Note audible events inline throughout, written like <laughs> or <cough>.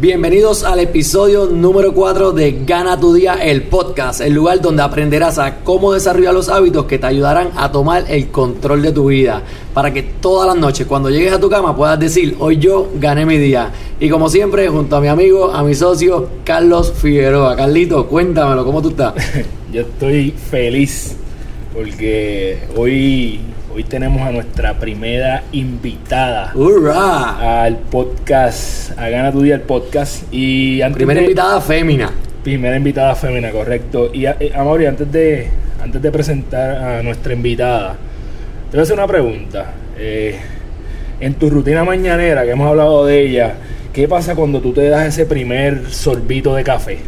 Bienvenidos al episodio número 4 de Gana tu Día, el podcast, el lugar donde aprenderás a cómo desarrollar los hábitos que te ayudarán a tomar el control de tu vida, para que todas las noches cuando llegues a tu cama puedas decir, hoy yo gané mi día. Y como siempre, junto a mi amigo, a mi socio, Carlos Figueroa. Carlito, cuéntamelo, ¿cómo tú estás? <laughs> Yo estoy feliz porque hoy, hoy tenemos a nuestra primera invitada ¡Hurra! al podcast, a Gana tu Día, el podcast. Y antes Primera de- invitada fémina. Primera invitada fémina, correcto. Y eh, Amaury, antes de, antes de presentar a nuestra invitada, te voy a hacer una pregunta. Eh, en tu rutina mañanera, que hemos hablado de ella, ¿qué pasa cuando tú te das ese primer sorbito de café?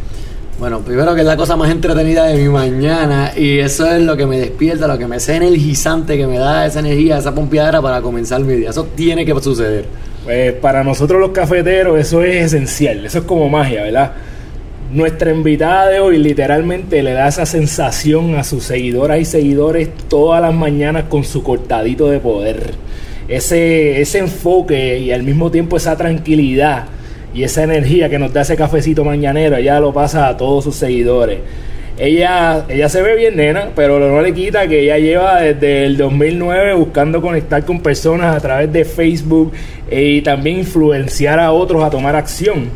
Bueno, primero que es la cosa más entretenida de mi mañana y eso es lo que me despierta, lo que me hace energizante, que me da esa energía, esa pompeadera para comenzar mi día. Eso tiene que suceder. Pues para nosotros los cafeteros eso es esencial, eso es como magia, ¿verdad? Nuestra invitada de hoy literalmente le da esa sensación a sus seguidoras y seguidores todas las mañanas con su cortadito de poder. Ese, ese enfoque y al mismo tiempo esa tranquilidad y esa energía que nos da ese cafecito mañanero, ella lo pasa a todos sus seguidores. Ella, ella se ve bien nena, pero no le quita que ella lleva desde el 2009 buscando conectar con personas a través de Facebook eh, y también influenciar a otros a tomar acción.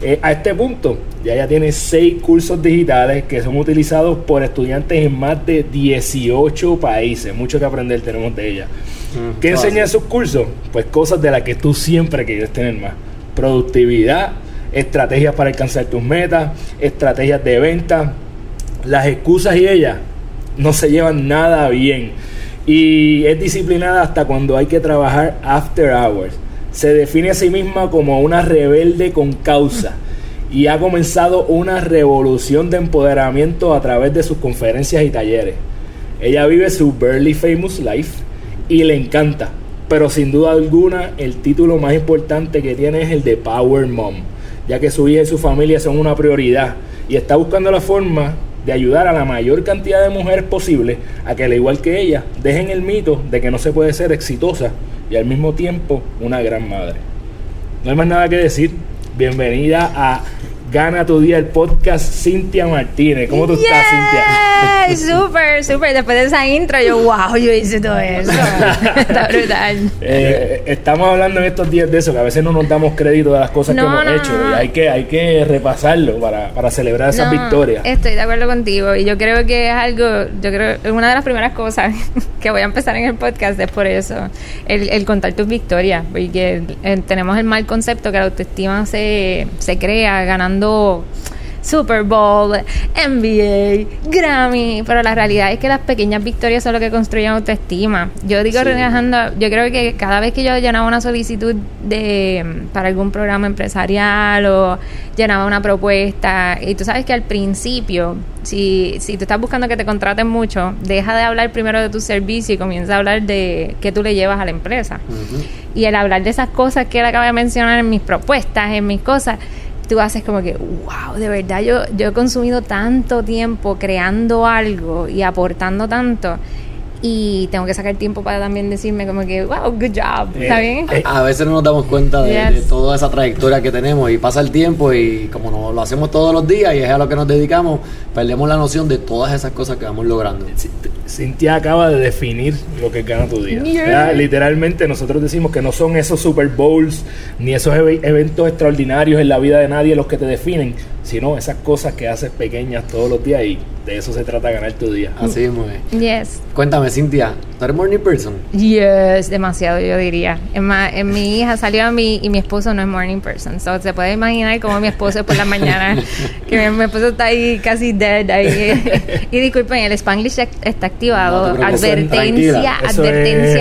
Eh, a este punto, ya ella tiene seis cursos digitales que son utilizados por estudiantes en más de 18 países. Mucho que aprender tenemos de ella. Mm, ¿Qué enseña en sus cursos? Pues cosas de las que tú siempre quieres tener más. Productividad, estrategias para alcanzar tus metas, estrategias de venta. Las excusas y ella no se llevan nada bien. Y es disciplinada hasta cuando hay que trabajar after hours. Se define a sí misma como una rebelde con causa. Y ha comenzado una revolución de empoderamiento a través de sus conferencias y talleres. Ella vive su Barely Famous Life y le encanta. Pero sin duda alguna, el título más importante que tiene es el de Power Mom, ya que su hija y su familia son una prioridad y está buscando la forma de ayudar a la mayor cantidad de mujeres posible a que, al igual que ella, dejen el mito de que no se puede ser exitosa y al mismo tiempo una gran madre. No hay más nada que decir. Bienvenida a Gana tu Día, el podcast Cintia Martínez. ¿Cómo tú estás, Cintia? <laughs> Súper, súper. Después de esa intro, yo, wow, yo hice todo eso. <laughs> Está brutal. Eh, estamos hablando en estos días de eso, que a veces no nos damos crédito de las cosas que hemos no, hecho no. y hay que, hay que repasarlo para, para celebrar esas victorias. Estoy de acuerdo contigo y yo creo que es algo, yo creo, es una de las primeras cosas <laughs> que voy a empezar en el podcast es por eso, el, el contar tus victorias, porque eh, tenemos el mal concepto que la autoestima se, se crea ganando Super Bowl, NBA, Grammy, pero la realidad es que las pequeñas victorias son lo que construyen autoestima. Yo digo, Sí. relajando, yo creo que cada vez que yo llenaba una solicitud de para algún programa empresarial o llenaba una propuesta, y tú sabes que al principio, si, si tú estás buscando que te contraten mucho, deja de hablar primero de tu servicio y comienza a hablar de qué tú le llevas a la empresa. Y el hablar de esas cosas que él acaba de mencionar en mis propuestas, en mis cosas, tú haces como que, wow, de verdad yo, yo he consumido tanto tiempo creando algo y aportando tanto. Y tengo que sacar tiempo para también decirme como que, wow, good job. ¿Está Eh, bien? eh, A veces no nos damos cuenta de, Yes. de toda esa trayectoria que tenemos y pasa el tiempo y como no, lo hacemos todos los días y es a lo que nos dedicamos, perdemos la noción de todas esas cosas que vamos logrando. Cintia acaba de definir lo que gana tu día. Yeah. Literalmente nosotros decimos que no son esos Super Bowls ni esos eve- eventos extraordinarios en la vida de nadie los que te definen, sino esas cosas que haces pequeñas todos los días y de eso se trata ganar tu día. Así mismo es. Yes. Cuéntame, Cintia, ¿tú eres morning person? Yes, demasiado yo diría. En mi hija salió a mí y mi esposo no es morning person. So, se puede imaginar cómo mi esposo es por la mañana. que mi, mi esposo está ahí casi dead. Ahí. <laughs> y disculpen, el Spanglish está activado. No advertencia,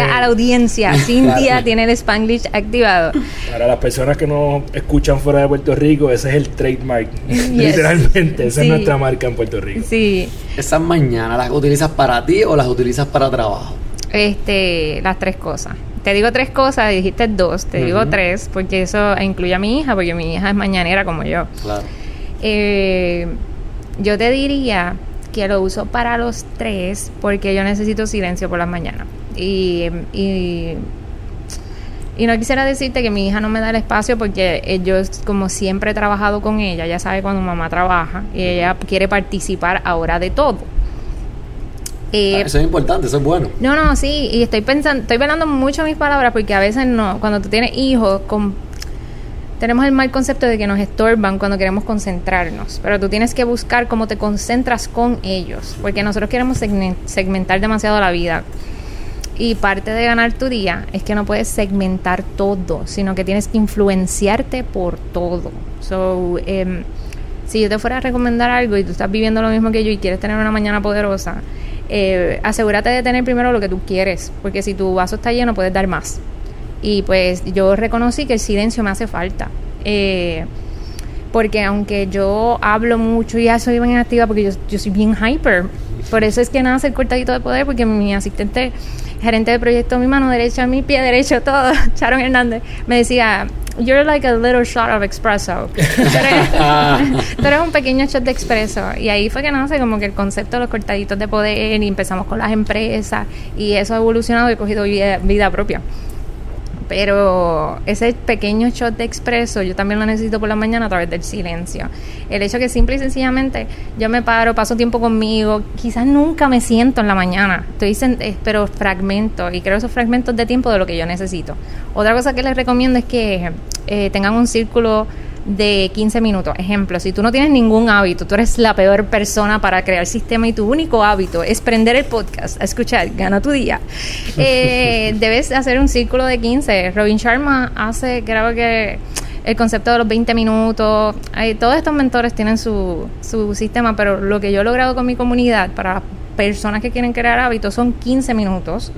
es- a la audiencia. Cintia Claro. tiene el Spanglish activado. Para las personas que no escuchan fuera de Puerto Rico, ese es el trademark <laughs> Yes. Literalmente, esa Sí. es nuestra marca en Puerto Rico. Sí, Esas mañanas, ¿las utilizas para ti o las utilizas para trabajo? este, las tres cosas. Te digo tres cosas, dijiste dos, te digo tres, porque eso incluye a mi hija, porque mi hija es mañanera como yo. Claro. Eh, yo te diría que lo uso para los tres porque yo necesito silencio por las mañanas. Y, y, y no quisiera decirte que mi hija no me da el espacio porque eh, yo, como siempre he trabajado con ella, ya sabe cuando mamá trabaja y ella quiere participar ahora de todo. Eh, eso es importante, eso es bueno. no, no, sí, y estoy pensando, estoy velando mucho mis palabras porque a veces no, cuando tú tienes hijos, con, tenemos el mal concepto de que nos estorban cuando queremos concentrarnos, pero tú tienes que buscar cómo te concentras con ellos, porque nosotros queremos segmen- segmentar demasiado la vida. Y parte de ganar tu día es que no puedes segmentar todo, sino que tienes que influenciarte por todo. So, em, si yo te fuera a recomendar algo y tú estás viviendo lo mismo que yo y quieres tener una mañana poderosa, eh, asegúrate de tener primero lo que tú quieres, porque si tu vaso está lleno puedes dar más. Y pues yo reconocí que el silencio me hace falta. Eh, porque aunque yo hablo mucho y ya soy bien activa porque yo, yo soy bien hyper, por eso es que nace el cortadito de poder, porque mi asistente, gerente de proyecto, mi mano derecha, mi pie derecho, todo, <laughs> Sharon Hernández, me decía, you're like a little shot of espresso. <laughs> Tú eres, <laughs> tú eres un pequeño shot de expreso. Y ahí fue que nace como que el concepto de los cortaditos de poder y empezamos con las empresas y eso ha evolucionado y he cogido vida, vida propia. Pero ese pequeño shot de expreso yo también lo necesito por la mañana a través del silencio. El hecho que simple y sencillamente yo me paro, paso tiempo conmigo, quizás nunca me siento en la mañana, estoy eh, pero fragmento y creo esos fragmentos de tiempo de lo que yo necesito. Otra cosa que les recomiendo es que eh, tengan un círculo de 15 minutos. Ejemplo, si tú no tienes ningún hábito, tú eres la peor persona para crear sistema y tu único hábito es prender el podcast, a escuchar, gana tu día. <laughs> Eh, debes hacer un círculo de 15. Robin Sharma hace, creo que el concepto de los 20 minutos. Hay- todos estos mentores tienen su, su sistema, pero lo que yo he logrado con mi comunidad para personas que quieren crear hábitos son 15 minutos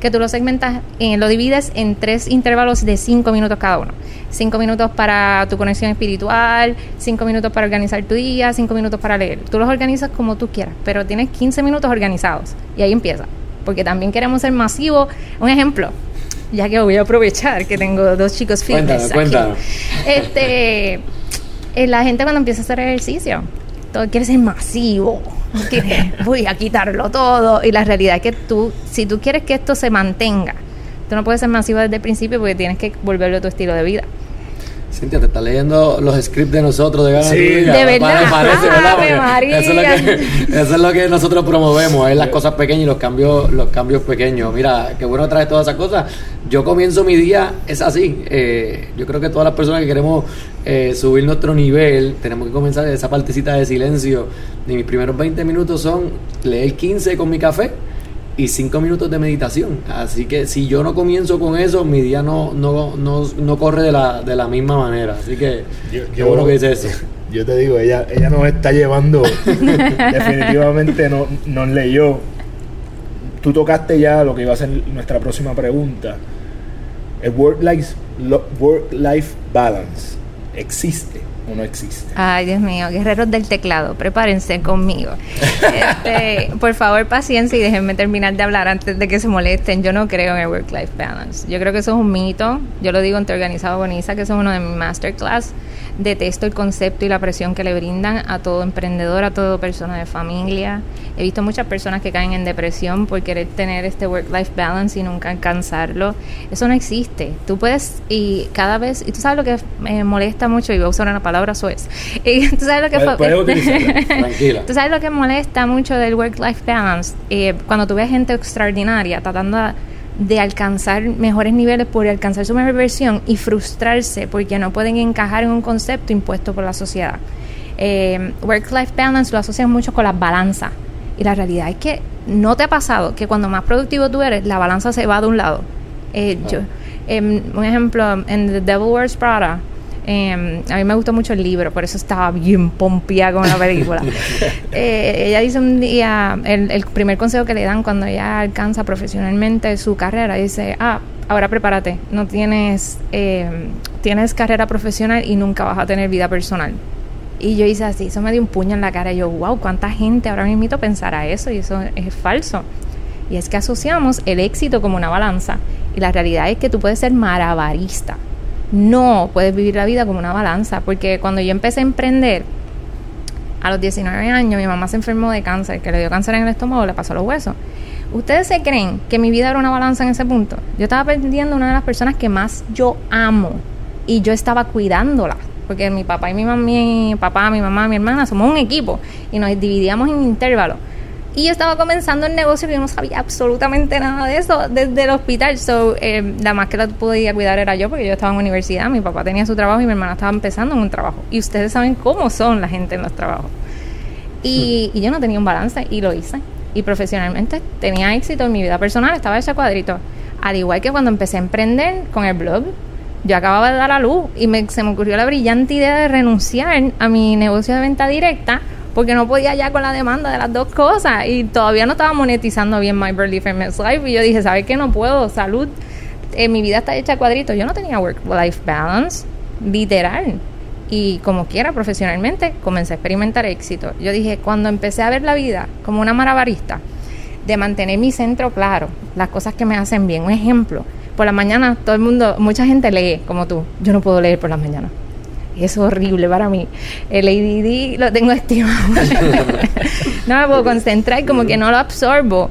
que tú lo segmentas, eh, lo divides en tres intervalos de cinco minutos cada uno. Cinco minutos para tu conexión espiritual, cinco minutos para organizar tu día, cinco minutos para leer. Tú los organizas como tú quieras, pero tienes 15 minutos organizados y ahí empieza. Porque también queremos ser masivos. Un ejemplo, ya que voy a aprovechar que tengo dos chicos fitness Cuéntanos, aquí. <laughs> Este, eh, la gente cuando empieza a hacer ejercicio, todo quiere ser masivo. <laughs> voy a quitarlo todo. Y la realidad es que tú, si tú quieres que esto se mantenga, tú no puedes ser masivo desde el principio porque tienes que volverlo tu estilo de vida. Cintia, te está leyendo los scripts de nosotros de Gana Sí. De verdad. Eso es, lo que, eso es lo que nosotros promovemos, es las cosas pequeñas y los cambios, los cambios pequeños. Mira, qué bueno traer todas esas cosas. Yo comienzo mi día, es así. Eh, yo creo que todas las personas que queremos eh, subir nuestro nivel, tenemos que comenzar esa partecita de silencio. Y mis primeros 20 minutos son leer 15 con mi café y 5 minutos de meditación. Así que si yo no comienzo con eso, mi día no, no, no, no corre de la, de la misma manera. Así que Yo- yo- bueno que dice eso. <laughs> Yo te digo, ella, ella nos está llevando, <laughs> definitivamente no, nos leyó. Tú tocaste ya lo que iba a ser nuestra próxima pregunta. El work-life lo- work-life balance, ¿existe o no existe? Ay, Dios mío, guerreros del teclado, prepárense conmigo. Este, <laughs> por favor, paciencia y déjenme terminar de hablar antes de que se molesten. Yo no creo en el work-life balance. Yo creo que eso es un mito. Yo lo digo entre organizado con Isa, que eso es uno de mis masterclass. Detesto el concepto y la presión que le brindan a todo emprendedor, a toda persona de familia. He visto muchas personas que caen en depresión por querer tener este work-life balance y nunca alcanzarlo. Eso no existe. Tú puedes, y cada vez, y tú sabes lo que me molesta mucho, y voy a usar una palabra suez. <laughs> Y tú sabes lo que Puedes- <laughs> tranquila. Tú sabes lo que molesta mucho del work-life balance. Eh, cuando tú ves gente extraordinaria tratando de alcanzar mejores niveles por alcanzar su mejor versión y frustrarse porque no pueden encajar en un concepto impuesto por la sociedad. Eh, work-life balance lo asocian mucho con las balanzas. Y la realidad es que no te ha pasado que cuando más productivo tú eres, la balanza se va de un lado. Eh, yo, em, un ejemplo, en The Devil Wears Prada, em, a mí me gustó mucho el libro, por eso estaba bien pompeada con la película. <laughs> Eh, ella dice un día, el, el primer consejo que le dan cuando ella alcanza profesionalmente su carrera, dice, ah, ahora prepárate, no tienes, em, tienes carrera profesional y nunca vas a tener vida personal. Y yo hice así, eso me dio un puño en la cara. Y yo, wow, ¿cuánta gente ahora mismo pensará eso? Y eso es falso. Y es que asociamos el éxito como una balanza. Y la realidad es que tú puedes ser marabarista. No puedes vivir la vida como una balanza. Porque cuando yo empecé a emprender, a los 19 años, mi mamá se enfermó de cáncer, que le dio cáncer en el estómago, le pasó los huesos. ¿Ustedes se creen que mi vida era una balanza en ese punto? Yo estaba perdiendo una de las personas que más yo amo y yo estaba cuidándola porque mi papá y mi mamá, mi papá, mi mamá, mi hermana somos un equipo y nos dividíamos en intervalos. Y yo estaba comenzando el negocio y yo no sabía absolutamente nada de eso desde el hospital. So, eh, la más que la podía cuidar era yo porque yo estaba en universidad, mi papá tenía su trabajo y mi hermana estaba empezando en un trabajo. Y ustedes saben cómo son la gente en los trabajos. Y, y yo no tenía un balance y lo hice. Y profesionalmente tenía éxito en mi vida personal, estaba ese cuadrito. Al igual que cuando empecé a emprender con el blog, yo acababa de dar a luz y me, se me ocurrió la brillante idea de renunciar a mi negocio de venta directa porque no podía ya con la demanda de las dos cosas y todavía no estaba monetizando bien My Burly Famous Life y yo dije, ¿sabes qué? No puedo, salud, eh, mi vida está hecha cuadritos, yo no tenía work-life balance, literal. Y como quiera, profesionalmente, comencé a experimentar éxito. Yo dije, cuando empecé a ver la vida como una marabarista, de mantener mi centro claro, las cosas que me hacen bien, un ejemplo, por la mañana todo el mundo, mucha gente lee como tú. Yo no puedo leer por las mañanas. Es horrible para mí. El ADD lo tengo <laughs> estimado. no me puedo concentrar, como que no lo absorbo.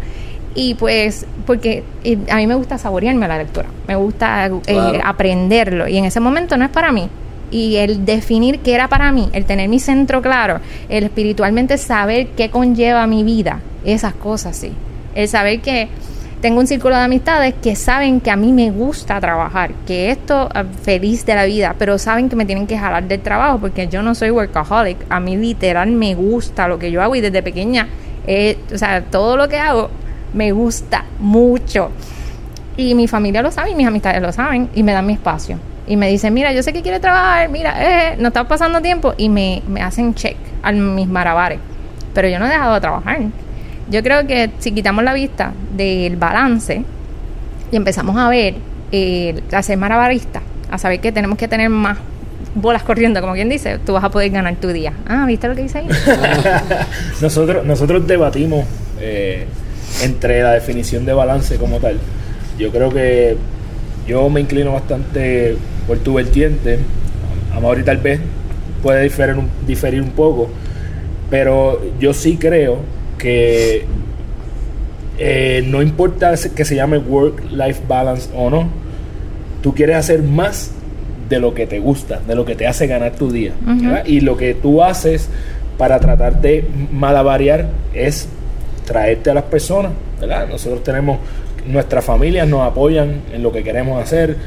Y pues, porque a mí me gusta saborearme la lectura, me gusta eh, aprenderlo. Y en ese momento no es para mí. Y el definir qué era para mí, el tener mi centro claro, el espiritualmente saber qué conlleva mi vida, esas cosas sí. El saber que tengo un círculo de amistades que saben que a mí me gusta trabajar, que esto feliz de la vida, pero saben que me tienen que jalar del trabajo porque yo no soy workaholic, a mí literal me gusta lo que yo hago y desde pequeña, eh, o sea, todo lo que hago me gusta mucho. Y mi familia lo sabe y mis amistades lo saben y me dan mi espacio. Y me dicen, mira, yo sé que quiere trabajar, mira, eh, no está pasando tiempo y me, me hacen check a mis marabares. Pero yo no he dejado de trabajar yo creo que si quitamos la vista del balance y empezamos a ver, eh, a ser marabarista, a saber que tenemos que tener más bolas corriendo, como quien dice, tú vas a poder ganar tu día. Ah, ¿viste lo que dice ahí? <laughs> nosotros, nosotros debatimos eh, entre la definición de balance como tal. Yo creo que yo me inclino bastante por tu vertiente. A tal vez puede diferir un, diferir un poco, pero yo sí creo que eh, no importa que se llame work-life balance o no, tú quieres hacer más de lo que te gusta, de lo que te hace ganar tu día. Y lo que tú haces para tratar de malavariar es traerte a las personas. ¿verdad? Nosotros tenemos, nuestras familias nos apoyan en lo que queremos hacer.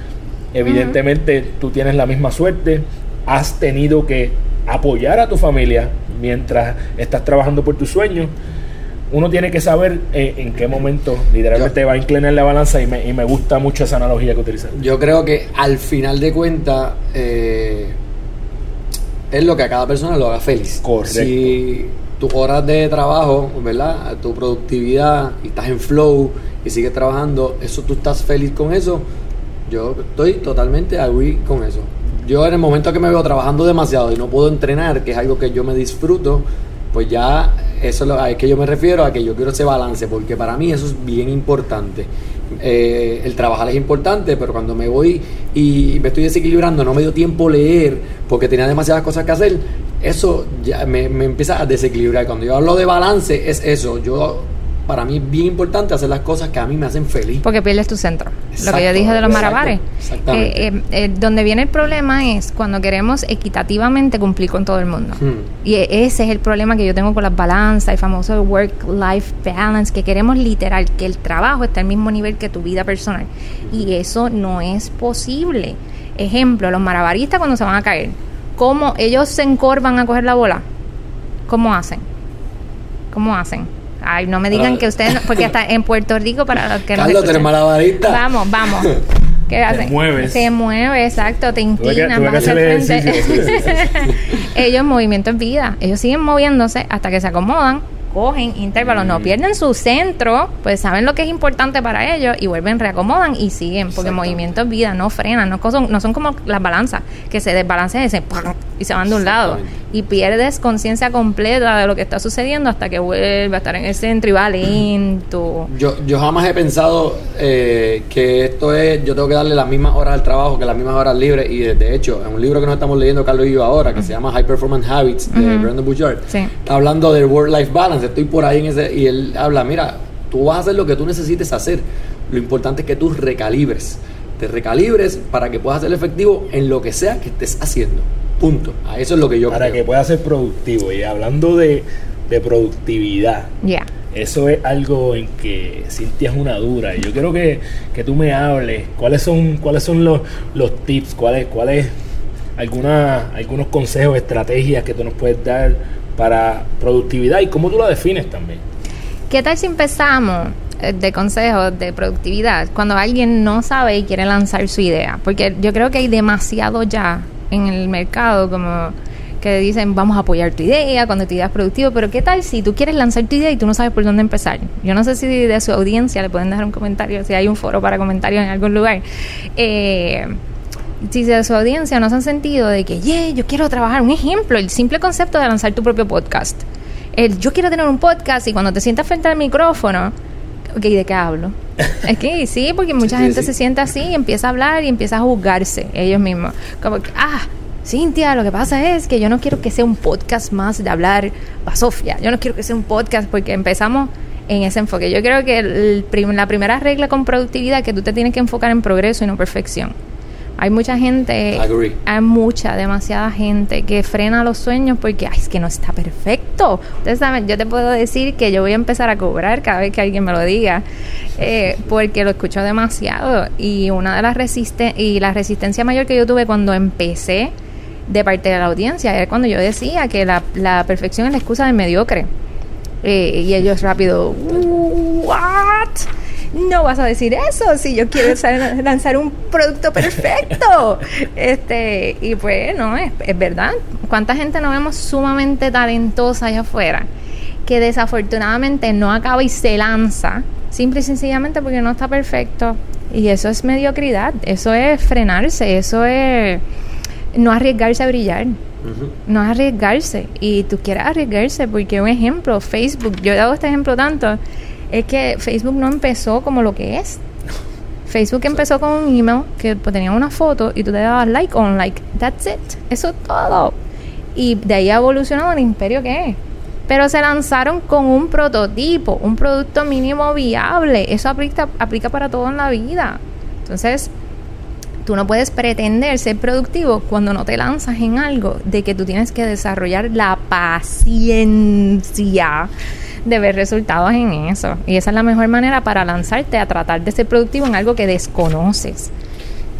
Evidentemente tú tienes la misma suerte, has tenido que apoyar a tu familia mientras estás trabajando por tus sueños uno tiene que saber eh, en qué momento literalmente va a inclinar la balanza y me, y me, gusta mucho esa analogía que utilizas. Yo creo que al final de cuentas eh, es lo que a cada persona lo haga feliz. Correcto. Si tus horas de trabajo, ¿verdad? Tu productividad y estás en flow y sigues trabajando, eso tú estás feliz con eso. Yo estoy totalmente agree con eso. Yo en el momento que me veo trabajando demasiado y no puedo entrenar, que es algo que yo me disfruto, pues ya eso es lo que yo me refiero, a que yo quiero ese balance, porque para mí eso es bien importante. Eh, el trabajar es importante, pero cuando me voy y me estoy desequilibrando, no me dio tiempo leer porque tenía demasiadas cosas que hacer, eso ya me, me empieza a desequilibrar. Cuando yo hablo de balance, es eso. Yo para mí es bien importante hacer las cosas que a mí me hacen feliz. Porque pierdes tu centro. lo que yo dije de los marabares. Exactamente. Eh, eh, donde viene el problema es cuando queremos equitativamente cumplir con todo el mundo. Hmm. Y ese es el problema que yo tengo con las balanzas, el famoso work-life balance, que queremos literal que el trabajo esté al mismo nivel que tu vida personal. Y eso no es posible. Ejemplo, los marabaristas cuando se van a caer, ¿cómo ellos se encorvan a coger la bola? ¿Cómo hacen? ¿Cómo hacen? Ay, no me digan que ustedes, porque hasta en Puerto Rico, para los que Carlos, no malabarista. Vamos, vamos. <laughs> ¿Qué hacen? Te mueves. Se mueve, exacto, te inclinas, vas frente. <laughs> Ellos movimiento en vida. Ellos siguen moviéndose hasta que se acomodan, cogen intervalos, no mm. pierden su centro, pues saben lo que es importante para ellos y vuelven, reacomodan y siguen, porque movimiento es vida, no frenan, no son, no son como las balanzas, que se desbalancean y se, y se van de un lado. y pierdes conciencia completa de lo que está sucediendo hasta que vuelve a estar en el centro y va lento. Yo, yo jamás he pensado eh, que esto es, yo tengo que darle las mismas horas al trabajo que las mismas horas libres y de, de hecho, en un libro que nos estamos leyendo Carlos y yo ahora, que se llama High Performance Habits de Brandon Bouchard, Sí. está hablando del work-life balance, estoy por ahí en ese, y él habla, mira, tú vas a hacer lo que tú necesites hacer, lo importante es que tú recalibres, te recalibres para que puedas ser efectivo en lo que sea que estés haciendo, punto, a eso es lo que yo para creo. que pueda ser productivo. Y hablando de, de productividad, Ya. eso es algo en que Cintia es una dura. Y yo quiero que, que tú me hables cuáles son, cuáles son los, los tips, cuáles, cuáles alguna, algunos consejos, estrategias que tú nos puedes dar para productividad y cómo tú la defines también. ¿Qué tal si empezamos eh, de consejos de productividad cuando alguien no sabe y quiere lanzar su idea? Porque yo creo que hay demasiado ya en el mercado como que dicen vamos a apoyar tu idea cuando tu idea es productiva, pero ¿qué tal si tú quieres lanzar tu idea y tú no sabes por dónde empezar? Yo no sé si de su audiencia le pueden dejar un comentario, si hay un foro para comentarios en algún lugar. Eh, si de su audiencia no se han sentido de que, yeah, yo quiero trabajar, un ejemplo, el simple concepto de lanzar tu propio podcast. El yo quiero tener un podcast y cuando te sientas frente al micrófono, ok, ¿de qué hablo? <laughs> es que sí, porque mucha Sí, gente sí. se sienta así y empieza a hablar y empieza a juzgarse ellos mismos. Como que, ah, Cintia, lo que pasa es que yo no quiero que sea un podcast más de hablar Sofía. Yo no quiero que sea un podcast porque empezamos en ese enfoque. Yo creo que el prim- la primera regla con productividad es que tú te tienes que enfocar en progreso y no perfección. Hay mucha gente, Agree. hay mucha, demasiada gente que frena los sueños porque Ay, es que no está perfecto. Ustedes saben, yo te puedo decir que yo voy a empezar a cobrar cada vez que alguien me lo diga, eh, porque lo escucho demasiado. Y una de las resisten y la resistencia mayor que yo tuve cuando empecé de parte de la audiencia era cuando yo decía que la, la perfección es la excusa del mediocre. Eh, y ellos rápido, ¿what? No vas a decir eso si yo quiero <laughs> lanzar un producto perfecto. Este, y pues no, es, es verdad. ¿Cuánta gente no vemos sumamente talentosa allá afuera? Que desafortunadamente no acaba y se lanza, simple y sencillamente porque no está perfecto. Y eso es mediocridad, eso es frenarse, eso es no arriesgarse a brillar no arriesgarse y tú quieres arriesgarse porque un ejemplo Facebook yo he dado este ejemplo tanto es que Facebook no empezó como lo que es. Facebook empezó con un email que pues, tenía una foto y tú te dabas like on like. That's it. Eso es todo. Y de ahí ha evolucionado el imperio que es. Pero se lanzaron con un prototipo un producto mínimo viable. Eso aplica, aplica para todo en la vida. Entonces Tú no puedes pretender ser productivo cuando no te lanzas en algo de que tú tienes que desarrollar la paciencia de ver resultados en eso. Y esa es la mejor manera para lanzarte a tratar de ser productivo en algo que desconoces.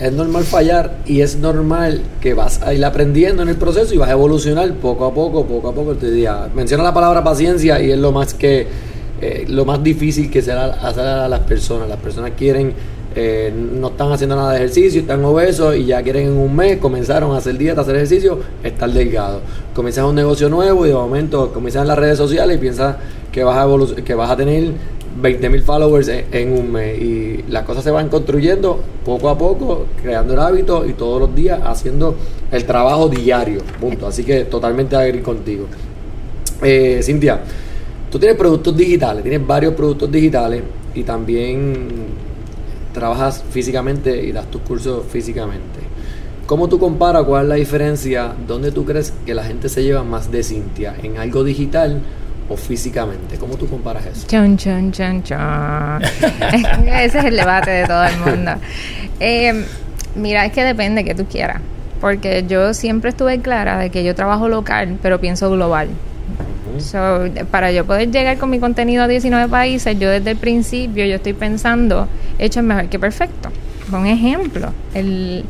Es normal fallar y es normal que vas a ir aprendiendo en el proceso y vas a evolucionar poco a poco, poco a poco. Te diría, menciona la palabra paciencia y es lo más que eh, lo más difícil que será hacer a las personas. Las personas quieren, eh, no están haciendo nada de ejercicio, están obesos y ya quieren en un mes, comenzaron a hacer dieta, hacer ejercicio, estar delgado. Comienzas un negocio nuevo y de momento comienzas en las redes sociales y piensas que vas a, que vas a tener 20.000 followers en, un mes y las cosas se van construyendo poco a poco, creando el hábito y todos los días haciendo el trabajo diario, punto. Así que totalmente agree contigo. Eh, Cintia, tú tienes productos digitales, tienes varios productos digitales y también trabajas físicamente y das tus cursos físicamente. ¿Cómo tú comparas cuál es la diferencia? ¿Dónde tú crees que la gente se lleva más de Cintia? ¿En algo digital o físicamente? ¿Cómo tú comparas eso? Chon, chon, chon, chon. <laughs> Ese es el debate de todo el mundo. Eh, mira, es que depende que tú quieras. Porque yo siempre estuve clara de que yo trabajo local, pero pienso global. So, para yo poder llegar con mi contenido a 19 países, yo desde el principio yo estoy pensando, hecho es mejor que perfecto. Un ejemplo, el,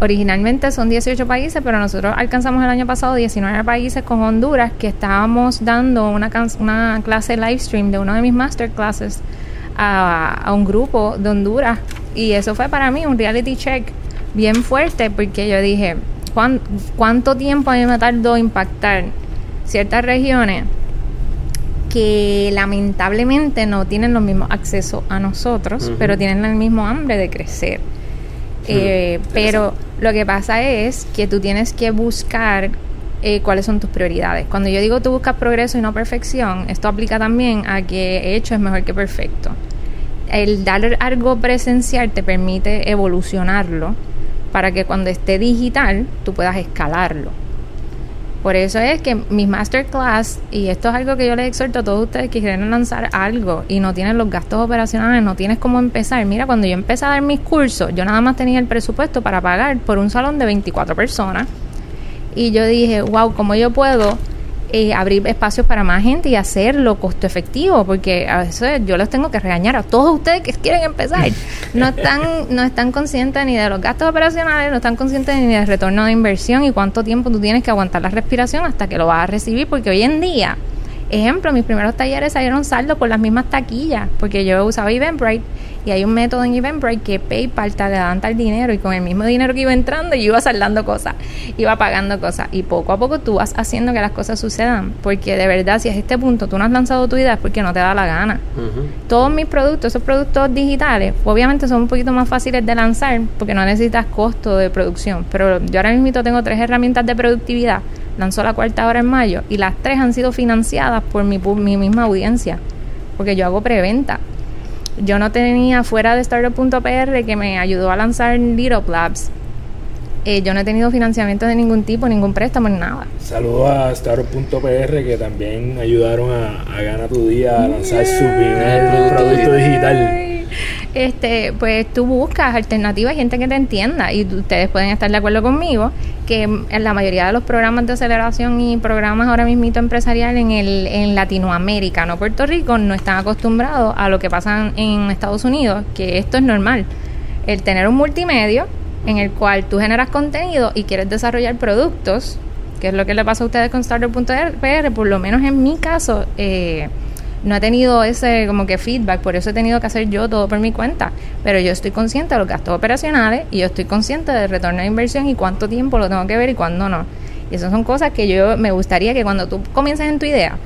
originalmente son 18 países, pero nosotros alcanzamos el año pasado 19 países con Honduras, que estábamos dando una, una clase live stream de uno de mis masterclasses a, a un grupo de Honduras. Y eso fue para mí un reality check bien fuerte, porque yo dije, ¿cuán- ¿cuánto tiempo a mí me tardó impactar ciertas regiones que lamentablemente no tienen los mismos accesos a nosotros, pero tienen el mismo hambre de crecer. Eh, pero lo que pasa es que tú tienes que buscar eh, cuáles son tus prioridades. Cuando yo digo tú buscas progreso y no perfección, esto aplica también a que hecho es mejor que perfecto. El dar algo presencial te permite evolucionarlo para que cuando esté digital tú puedas escalarlo. Por eso es que mis masterclass, y esto es algo que yo les exhorto a todos ustedes que quieren lanzar algo y no tienen los gastos operacionales, no tienes cómo empezar. Mira, cuando yo empecé a dar mis cursos, yo nada más tenía el presupuesto para pagar por un salón de 24 personas. Y yo dije, wow, ¿cómo yo puedo eh, abrir espacios para más gente y hacerlo costo efectivo? Porque a veces yo les tengo que regañar a todos ustedes que quieren empezar. <laughs> No están, no están conscientes ni de los gastos operacionales, no están conscientes ni del retorno de inversión y cuánto tiempo tú tienes que aguantar la respiración hasta que lo vas a recibir, porque hoy en día Ejemplo, mis primeros talleres salieron saldo por las mismas taquillas, porque yo usaba Eventbrite y hay un método en Eventbrite que PayPal te levanta el dinero y con el mismo dinero que iba entrando yo iba saldando cosas, iba pagando cosas y poco a poco tú vas haciendo que las cosas sucedan, porque de verdad si a este punto tú no has lanzado tu idea es porque no te da la gana. Todos mis productos, esos productos digitales, obviamente son un poquito más fáciles de lanzar porque no necesitas costo de producción, pero yo ahora mismo tengo tres herramientas de productividad lanzó la cuarta hora en mayo y las tres han sido financiadas por mi, mi misma audiencia, porque yo hago preventa. Yo no tenía fuera de startup.pr que me ayudó a lanzar Little Labs. Eh, yo no he tenido financiamiento de ningún tipo, ningún préstamo, ni nada. Saludos a startup.pr que también ayudaron a, a Gana tu Día a lanzar su primer producto digital <laughs> este, pues tú buscas alternativas, gente que te entienda y ustedes pueden estar de acuerdo conmigo que en la mayoría de los programas de aceleración y programas ahora mismo empresarial en, el, en Latinoamérica, no Puerto Rico, no están acostumbrados a lo que pasa en Estados Unidos, que esto es normal. El tener un multimedio en el cual tú generas contenido y quieres desarrollar productos, que es lo que le pasa a ustedes con Starter.pr, por lo menos en mi caso, eh, no he tenido ese como que feedback, por eso he tenido que hacer yo todo por mi cuenta. Pero yo estoy consciente de los gastos operacionales y yo estoy consciente del retorno de inversión y cuánto tiempo lo tengo que ver y cuándo no. Y esas son cosas que yo me gustaría que cuando tú comiences en tu idea,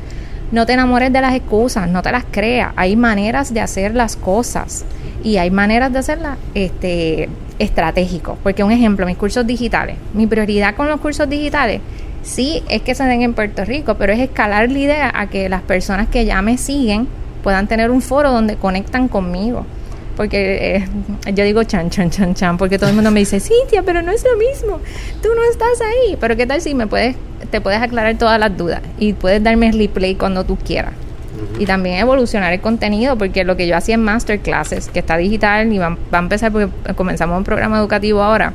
no te enamores de las excusas, no te las creas. Hay maneras de hacer las cosas y hay maneras de hacerlas este, estratégicos. Porque un ejemplo, mis cursos digitales. Mi prioridad con los cursos digitales sí es que se den en Puerto Rico, pero es escalar la idea a que las personas que ya me siguen puedan tener un foro donde conectan conmigo. Porque eh, yo digo chan, chan, chan, chan, porque todo el mundo me dice, Cintia, pero no es lo mismo, tú no estás ahí. Pero ¿qué tal si me puedes, te puedes aclarar todas las dudas y puedes darme el replay cuando tú quieras? Y también evolucionar el contenido, porque lo que yo hacía en masterclasses, que está digital y va, va a empezar porque comenzamos un programa educativo ahora,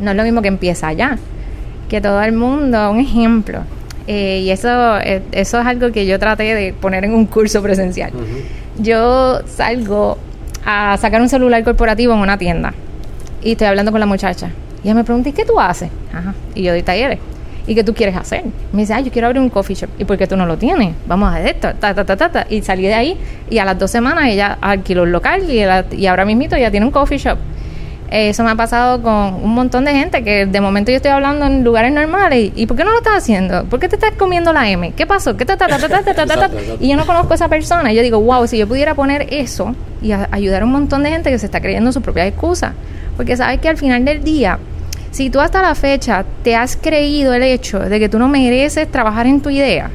no es lo mismo que empieza allá que todo el mundo, un ejemplo. Eh, y eso, eh, eso es algo que yo traté de poner en un curso presencial. Yo salgo a sacar un celular corporativo en una tienda y estoy hablando con la muchacha. Y ella me pregunta, ¿y qué tú haces? Ajá. Y yo doy talleres. ¿Y qué tú quieres hacer? Me dice, ah, yo quiero abrir un coffee shop. ¿Y por qué tú no lo tienes? Vamos a hacer esto, ta, ta, ta, ta, Y salí de ahí y a las dos semanas ella alquiló un local y, y ahora mismito ya tiene un coffee shop. Eso me ha pasado con un montón de gente que de momento yo estoy hablando en lugares normales y, ¿por qué no lo estás haciendo? ¿Por qué te estás comiendo la M? ¿Qué pasó? ¿Qué ta, ta, ta, ta, Y yo no conozco a esa persona. Y yo digo, wow, si yo pudiera poner eso y ayudar a un montón de gente que se está creyendo su propia excusa. Porque sabes que al final del día, si tú hasta la fecha te has creído el hecho de que tú no mereces trabajar en tu idea,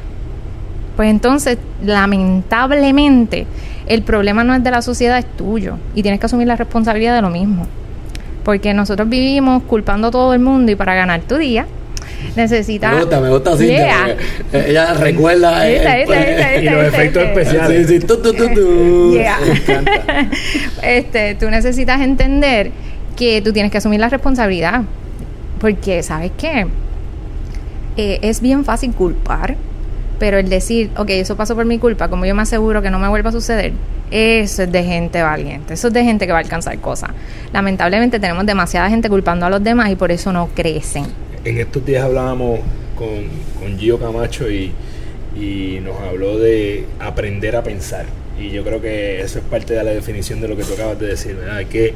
pues entonces, lamentablemente, el problema no es de la sociedad, es tuyo. Y tienes que asumir la responsabilidad de lo mismo porque nosotros vivimos culpando a todo el mundo y para ganar tu día necesitas... Me gusta, me gusta así. Ella recuerda... <laughs> y los efectos especiales. Sí, sí, tú, tú, tú, <laughs> este, tú necesitas entender que tú tienes que asumir la responsabilidad. Porque, ¿sabes qué? Eh, es bien fácil culpar pero el decir, ok, eso pasó por mi culpa, como yo me aseguro que no me vuelva a suceder, eso es de gente valiente, eso es de gente que va a alcanzar cosas. Lamentablemente tenemos demasiada gente culpando a los demás y por eso no crecen. En estos días hablábamos con, con Gio Camacho y, y nos habló de aprender a pensar. Y yo creo que eso es parte de la definición de lo que tú acabas de decir, ¿verdad? Hay que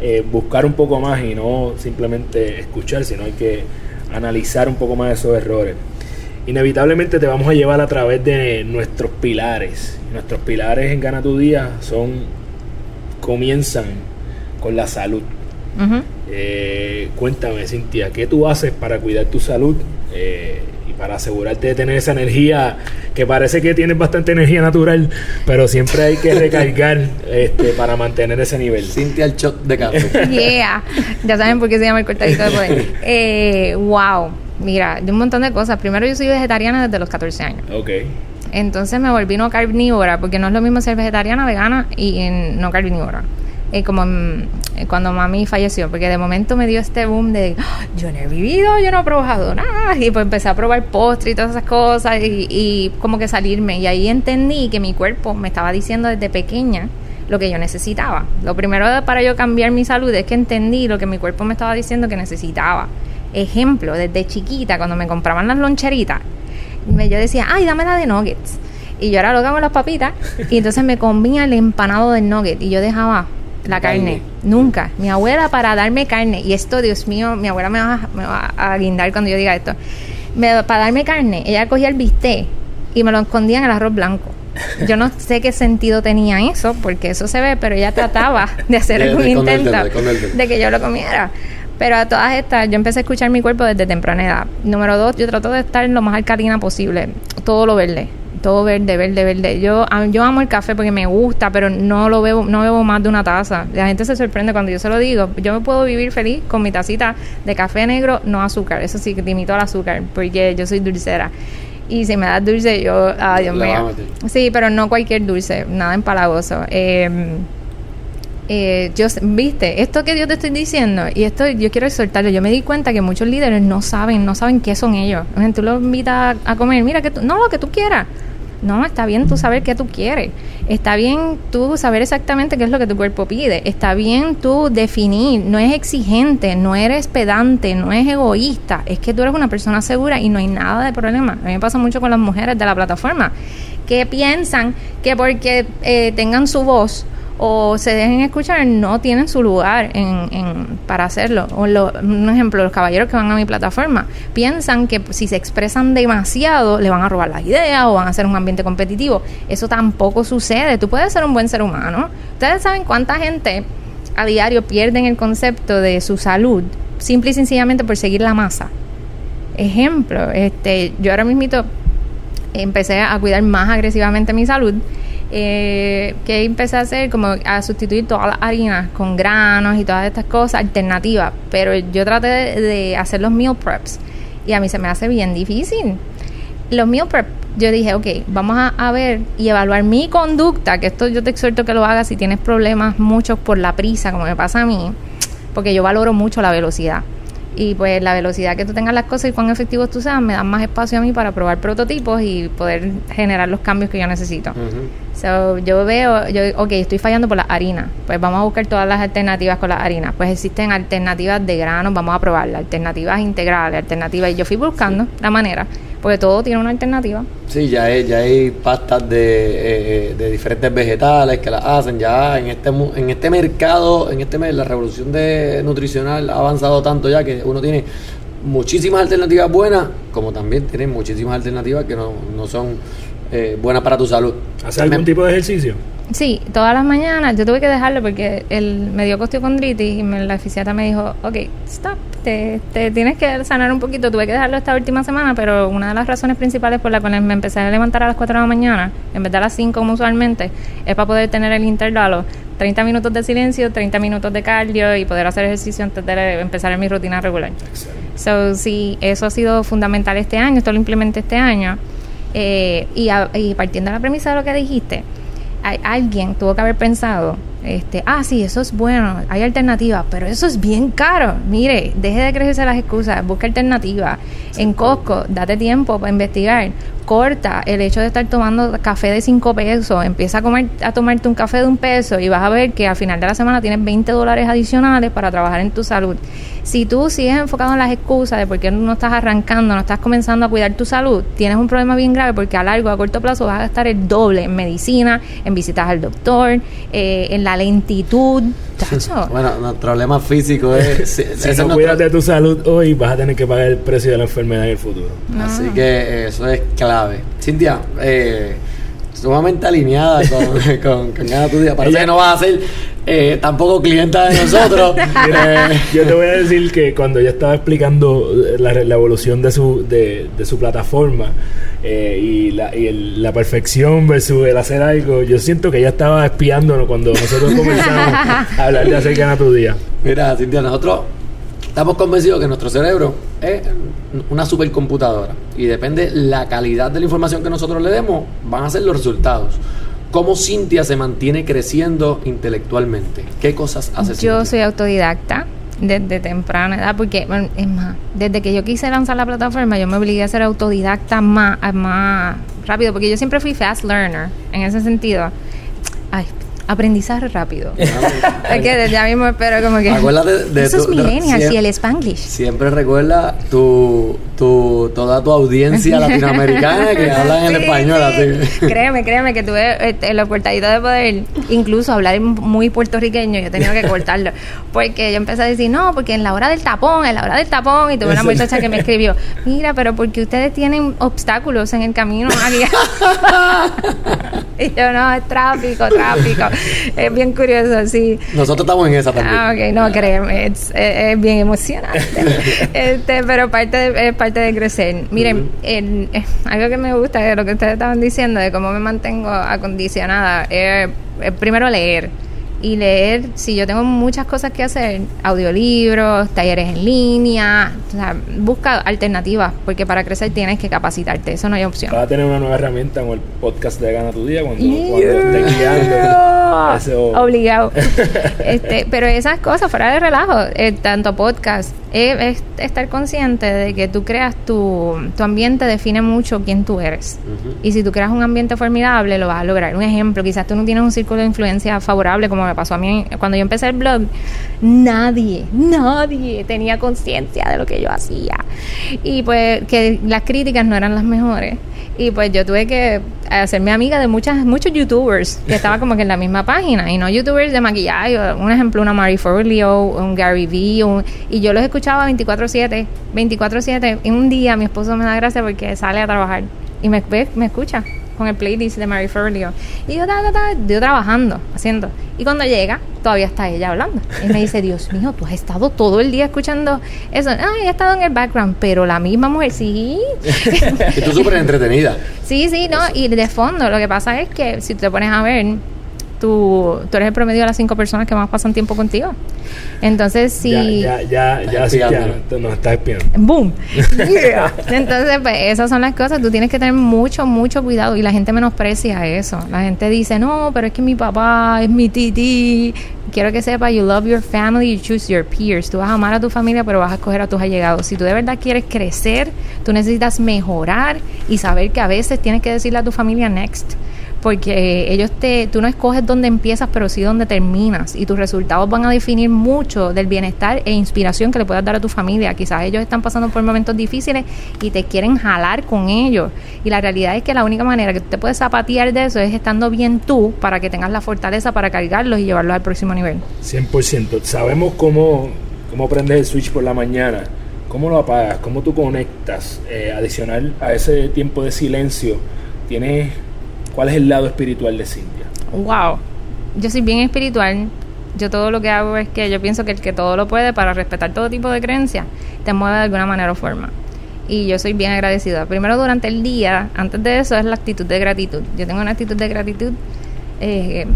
eh, buscar un poco más y no simplemente escuchar, sino hay que analizar un poco más esos errores inevitablemente te vamos a llevar a través de nuestros pilares. Nuestros pilares en Gana tu Día son comienzan con la salud. Eh, cuéntame, Cintia, ¿qué tú haces para cuidar tu salud eh, y para asegurarte de tener esa energía que parece que tienes bastante energía natural, pero siempre hay que recargar <laughs> este, para mantener ese nivel? Cintia el shot de café. <laughs> Yeah. Ya saben por qué se llama el cortadito de poder. <laughs> Eh, wow. Mira, de un montón de cosas. Primero, yo soy vegetariana desde los 14 años. Ok. Entonces me volví no carnívora, porque no es lo mismo ser vegetariana, vegana y en no carnívora. Eh, como eh, cuando mami falleció, porque de momento me dio este boom de "Ah, yo no he vivido, yo no he probado nada, y pues empecé a probar postre y todas esas cosas, y, y como que salirme. Y ahí entendí que mi cuerpo me estaba diciendo desde pequeña lo que yo necesitaba. Lo primero para yo cambiar mi salud es que entendí lo que mi cuerpo me estaba diciendo que necesitaba. Ejemplo, desde chiquita, cuando me compraban las loncheritas, me- yo decía, ay, dame la de nuggets. Y yo era loca con las papitas. Y entonces me comía el empanado del nugget. Y yo dejaba la carne. Carne. Nunca. Mi abuela para darme carne. Y esto, Dios mío, mi abuela me va, me va a guindar cuando yo diga esto. Me- para darme carne, ella cogía el bistec y me lo escondía en el arroz blanco. Yo no sé qué sentido tenía eso, porque eso se ve, pero ella trataba de hacer algún de intento de que yo lo comiera. Pero a todas estas, yo empecé a escuchar mi cuerpo desde temprana edad. Número dos, yo trato de estar lo más alcalina posible. Todo lo verde. Todo verde, verde, verde. Yo, yo amo el café porque me gusta, pero no lo bebo, no bebo más de una taza. La gente se sorprende cuando yo se lo digo. Yo me puedo vivir feliz con mi tacita de café negro, no azúcar. Eso sí, que limito al azúcar, porque yo soy dulcera. Y si me das dulce, yo, ay Dios mío. Sí, pero no cualquier dulce, nada empalagoso. Eh, eh, yo, viste, esto que yo te estoy diciendo, y esto yo quiero exhortarlo, yo me di cuenta que muchos líderes no saben, no saben qué son ellos. O Tú los invitas a comer, mira, que tú, no, lo que tú quieras. No, está bien tú saber qué tú quieres. Está bien tú saber exactamente qué es lo que tu cuerpo pide. Está bien tú definir. No es exigente, no eres pedante, no es egoísta. Es que tú eres una persona segura y no hay nada de problema. A mí me pasa mucho con las mujeres de la plataforma que piensan que porque eh, tengan su voz o se dejen escuchar no tienen su lugar en, en- para hacerlo. O lo- un ejemplo, los caballeros que van a mi plataforma piensan que si se expresan demasiado le van a robar las ideas o van a hacer un ambiente competitivo. Eso tampoco sucede. Tú puedes ser un buen ser humano. Ustedes saben cuánta gente a diario pierden el concepto de su salud simple y sencillamente por seguir la masa. Ejemplo, este, yo ahora mismito empecé a cuidar más agresivamente mi salud. Eh, que empecé a hacer como a sustituir todas las harinas con granos y todas estas cosas alternativas pero yo traté de, hacer los meal preps y a mí se me hace bien difícil. Los meal prep yo dije ok vamos a, a ver y evaluar mi conducta que esto yo te exhorto que lo hagas si tienes problemas muchos por la prisa como me pasa a mí porque yo valoro mucho la velocidad y pues la velocidad que tú tengas las cosas y cuán efectivos tú seas me dan más espacio a mí para probar prototipos y poder generar los cambios que yo necesito. Ujú. So, yo veo, yo, ok, estoy fallando por la harina. Pues vamos a buscar todas las alternativas con la harina. Pues existen alternativas de granos, vamos a probarlas. Alternativas integrales, alternativas. Y yo fui buscando la manera, porque todo tiene una alternativa. Sí, ya hay, ya hay pastas de, eh, eh, de diferentes vegetales que las hacen. Ya en este en este mercado, en este mes, la revolución de nutricional ha avanzado tanto ya que uno tiene muchísimas alternativas buenas, como también tiene muchísimas alternativas que no, no son eh, buenas para tu salud. ¿Haces algún tipo de ejercicio? Sí, todas las mañanas yo tuve que dejarlo porque él me dio costiocondritis y me- la fisiatra me dijo, ok, stop, te, te tienes que sanar un poquito. Tuve que dejarlo esta última semana, pero una de las razones principales por las cuales me empecé a levantar a las 4 de la mañana, en vez de a las 5 como usualmente, es para poder tener el intervalo. 30 minutos de silencio, 30 minutos de cardio y poder hacer ejercicio antes de empezar en mi rutina regular. So, sí, eso ha sido fundamental este año, esto lo implementé este año. Eh, y, a- y partiendo de la premisa de lo que dijiste, alguien tuvo que haber pensado, este, ah, sí, eso es bueno, hay alternativas, pero eso es bien caro. Mire, deje de creerse las excusas, busca alternativas. En Costco, date tiempo para investigar. Corta el hecho de estar tomando café de 5 pesos, empieza a, comer, a tomarte un café de un peso y vas a ver que al final de la semana tienes 20 dólares adicionales para trabajar en tu salud. Si tú sigues enfocado en las excusas de por qué no estás arrancando, no estás comenzando a cuidar tu salud, tienes un problema bien grave porque a largo, a corto plazo vas a gastar el doble en medicina, en visitas al doctor, eh, en la lentitud. Chacho. <laughs> Bueno, nuestro problema físico <laughs> es... Si no cuidas de tu salud hoy, vas a tener que pagar el precio de la enfermedad en el futuro. Así que eh, eso es clave. Cintia, eh, sumamente alineada con, <laughs> <laughs> con, con Gana tu Día. Parece Ella- que no vas a hacer eh, tampoco clienta de nosotros. <laughs> Mira, Eh, yo te voy a decir que cuando yo estaba explicando la, la evolución de su, de, de su plataforma eh, y, la, y el- la perfección versus el hacer algo, yo siento que ella estaba espiándonos cuando nosotros comenzamos a hablar de hacer gana tu día. Mira, Cintia, nosotros estamos convencidos que nuestro cerebro es una supercomputadora y depende la calidad de la información que nosotros le demos, van a ser los resultados. ¿Cómo Cintia se mantiene creciendo intelectualmente? ¿Qué cosas hace Cintia? Yo soy autodidacta desde temprana edad, porque bueno, es más, desde que yo quise lanzar la plataforma, yo me obligué a ser autodidacta más, más rápido, porque yo siempre fui fast learner en ese sentido. Ay, aprendizaje rápido. <laughs> es que desde ya mismo espero como que. Acuérdate de de- millennials sie- y el Spanglish. Siempre recuerda tu, tu, toda tu audiencia <laughs> latinoamericana que hablan en Sí, español. sí. Así. Créeme, créeme que tuve este, la oportunidad de poder incluso hablar muy puertorriqueño. Yo he tenido que <laughs> cortarlo. Porque yo empecé a decir, no, porque en la hora del tapón, en la hora del tapón. Y tuve una Eso. muchacha que me escribió, mira, pero porque ustedes tienen obstáculos en el camino y yo, no, es tráfico, tráfico. Es bien curioso, sí. Nosotros estamos en esa también. Ah, ok, no, créeme, es, es- es bien emocionante. <laughs> este, pero parte de, es parte de crecer. Miren, el- eh, algo que me gusta de lo que ustedes estaban diciendo, de cómo me mantengo acondicionada, es es primero leer. Y leer, si yo tengo muchas cosas que hacer, audiolibros, talleres en línea, o sea, busca alternativas, porque para crecer tienes que capacitarte, eso no hay opción. Vas a tener una nueva herramienta con el podcast de Gana tu Día cuando, cuando estés guiando. <laughs> Eso- Obligado. <laughs> este, pero esas cosas, fuera de relajo, eh, tanto podcast, eh, es estar consciente de que tú creas tu, tu ambiente, define mucho quién tú eres. Y si tú creas un ambiente formidable, lo vas a lograr. Un ejemplo, quizás tú no tienes un círculo de influencia favorable, como me pasó a mí cuando yo empecé el blog. Nadie, nadie tenía conciencia de lo que yo hacía. Y pues que las críticas no eran las mejores. Y pues yo tuve que hacerme amiga de muchas, muchos youtubers que estaba como que en la misma página. Y no youtubers de maquillaje. Un ejemplo, una Marie Forleo, un Gary Vee. y yo los escuchaba 24-7. 24-7. Y un día mi esposo me da gracia porque sale a trabajar. Y me, me escucha con el playlist de Marie Forleo. Y yo, ta, ta, ta, yo trabajando, haciendo. Y cuando llega, todavía está ella hablando. Y me dice, Dios mío, tú has estado todo el día escuchando eso. Ay, he estado en el background, pero la misma mujer, sí. <laughs> Y tú súper entretenida. Sí, sí, no, y de fondo lo que pasa es que si te pones a ver, tú, tú eres el promedio de las cinco personas que más pasan tiempo contigo. Entonces, si... Ya, ya, ya, ya, sí, ya, nos estás espiando. ¡Boom! Yeah. <laughs> <laughs> Entonces, pues esas son las cosas. Tú tienes que tener mucho, mucho cuidado. Y la gente menosprecia eso. La gente dice, no, pero es que mi papá es mi titi. Quiero que sepa, you love your family, you choose your peers. Tú vas a amar a tu familia, pero vas a escoger a tus allegados. Si tú de verdad quieres crecer, tú necesitas mejorar y saber que a veces tienes que decirle a tu familia next porque ellos te, tú no escoges dónde empiezas, pero sí dónde terminas, y tus resultados van a definir mucho del bienestar e inspiración que le puedas dar a tu familia. Quizás ellos están pasando por momentos difíciles y te quieren jalar con ellos, y la realidad es que la única manera que tú te puedes zapatear de eso es estando bien tú para que tengas la fortaleza para cargarlos y llevarlos al próximo nivel. 100%. Sabemos cómo, cómo prendes el switch por la mañana, cómo lo apagas, cómo tú conectas. Eh, adicional a ese tiempo de silencio, tienes cuál es el lado espiritual de Cintia. Wow, yo soy bien espiritual. Yo todo lo que hago es que yo pienso que el que todo lo puede para respetar todo tipo de creencias te mueve de alguna manera o forma. Y yo soy bien agradecida. Primero durante el día, antes de eso es la actitud de gratitud. Yo tengo una actitud de gratitud, eh,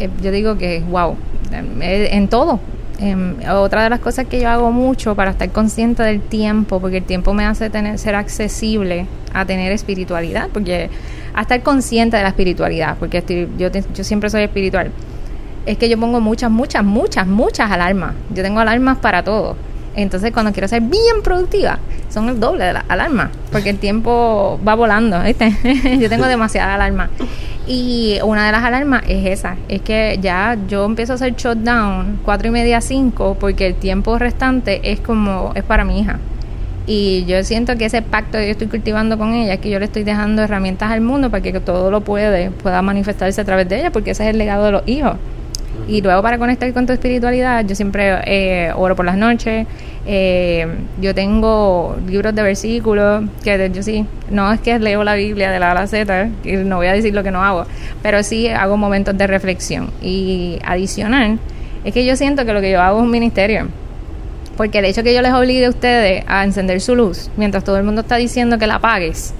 eh, yo digo que wow, eh, en todo. Em, otra de las cosas que yo hago mucho para estar consciente del tiempo, porque el tiempo me hace tener, ser accesible a tener espiritualidad, porque a estar consciente de la espiritualidad, porque estoy- yo, siempre soy espiritual, es que yo pongo muchas, muchas, muchas, muchas alarmas. Yo tengo alarmas para todo. Entonces, cuando quiero ser bien productiva, son el doble de las alarmas, porque el tiempo va volando, ¿viste? <laughs> yo tengo demasiadas alarmas. Y una de las alarmas es esa, es que ya yo empiezo a hacer shutdown cuatro y media, cinco, porque el tiempo restante es como, es para mi hija. Y yo siento que ese pacto que yo estoy cultivando con ella es que yo le estoy dejando herramientas al mundo para que todo lo puede, pueda manifestarse a través de ella, porque ese es el legado de los hijos. Y luego para conectar con tu espiritualidad, yo siempre eh, oro por las noches. Eh, yo tengo libros de versículos que yo sí, no es que leo la Biblia de la A a la Z, y no voy a decir lo que no hago, pero sí hago momentos de reflexión. Y adicional, es que yo siento que lo que yo hago es un ministerio. Porque el hecho que yo les obligue a ustedes a encender su luz, mientras todo el mundo está diciendo que la apagues,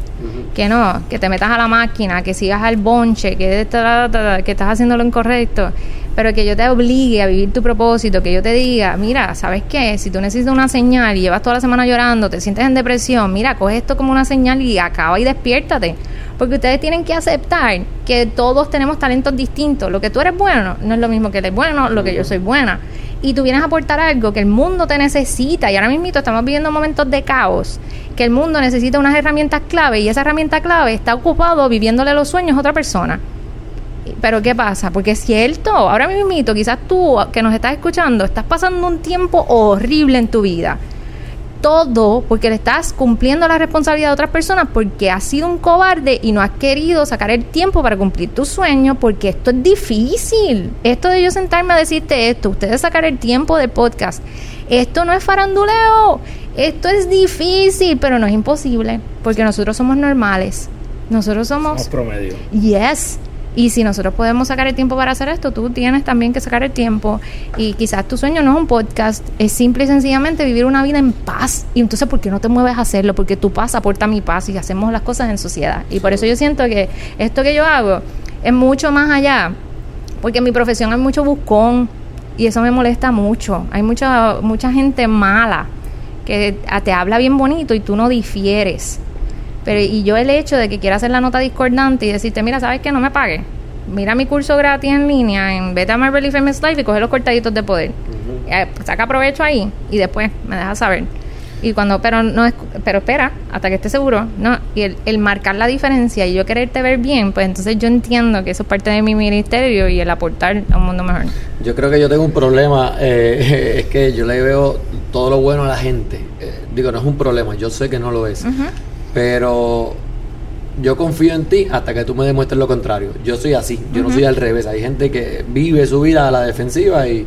que no, que te metas a la máquina, que sigas al bonche, que, que estás haciendo lo incorrecto, pero que yo te obligue a vivir tu propósito, que yo te diga, mira, ¿sabes qué? Si tú necesitas una señal y llevas toda la semana llorando, te sientes en depresión, mira, coge esto como una señal y acaba y despiértate. Porque ustedes tienen que aceptar que todos tenemos talentos distintos. Lo que tú eres bueno no es lo mismo que eres bueno, lo que yo soy buena. Y tú vienes a aportar algo que el mundo te necesita. Y ahora mismo estamos viviendo momentos de caos, que el mundo necesita unas herramientas clave y esa herramienta clave está ocupado viviéndole los sueños a otra persona. Pero ¿qué pasa? Porque es cierto, ahora mismo quizás tú que nos estás escuchando, estás pasando un tiempo horrible en tu vida todo porque le estás cumpliendo la responsabilidad de otras personas porque has sido un cobarde y no has querido sacar el tiempo para cumplir tu sueño porque esto es difícil. Esto de yo sentarme a decirte esto, ustedes sacar el tiempo de podcast, esto no es faranduleo, esto es difícil, pero no es imposible porque nosotros somos normales. Nosotros somos... Somos promedio. Yes. Y si nosotros podemos sacar el tiempo para hacer esto, tú tienes también que sacar el tiempo. Y quizás tu sueño no es un podcast, es simple y sencillamente vivir una vida en paz. Y entonces, ¿por qué no te mueves a hacerlo? Porque tu paz aporta mi paz y hacemos las cosas en sociedad. Y por eso yo siento que esto que yo hago es mucho más allá. Porque en mi profesión hay mucho buscón y eso me molesta mucho. Hay mucha, mucha gente mala que te habla bien bonito y tú no difieres. Pero y yo el hecho de que quiera hacer la nota discordante y decirte, mira, ¿sabes qué? No me pague Mira mi curso gratis en línea en Beta Marvel y Famous Life y coge los cortaditos de poder. Eh, saca provecho ahí y después me deja saber. Y cuando, pero no es, pero espera, hasta que esté seguro, no, y el, el, marcar la diferencia y yo quererte ver bien, pues entonces yo entiendo que eso es parte de mi ministerio y el aportar a un mundo mejor. Yo creo que yo tengo un problema, eh, <laughs> es que yo le veo todo lo bueno a la gente. Eh, digo, no es un problema, yo sé que no lo es. Pero yo confío en ti hasta que tú me demuestres lo contrario. Yo soy así, yo no soy al revés. Hay gente que vive su vida a la defensiva y,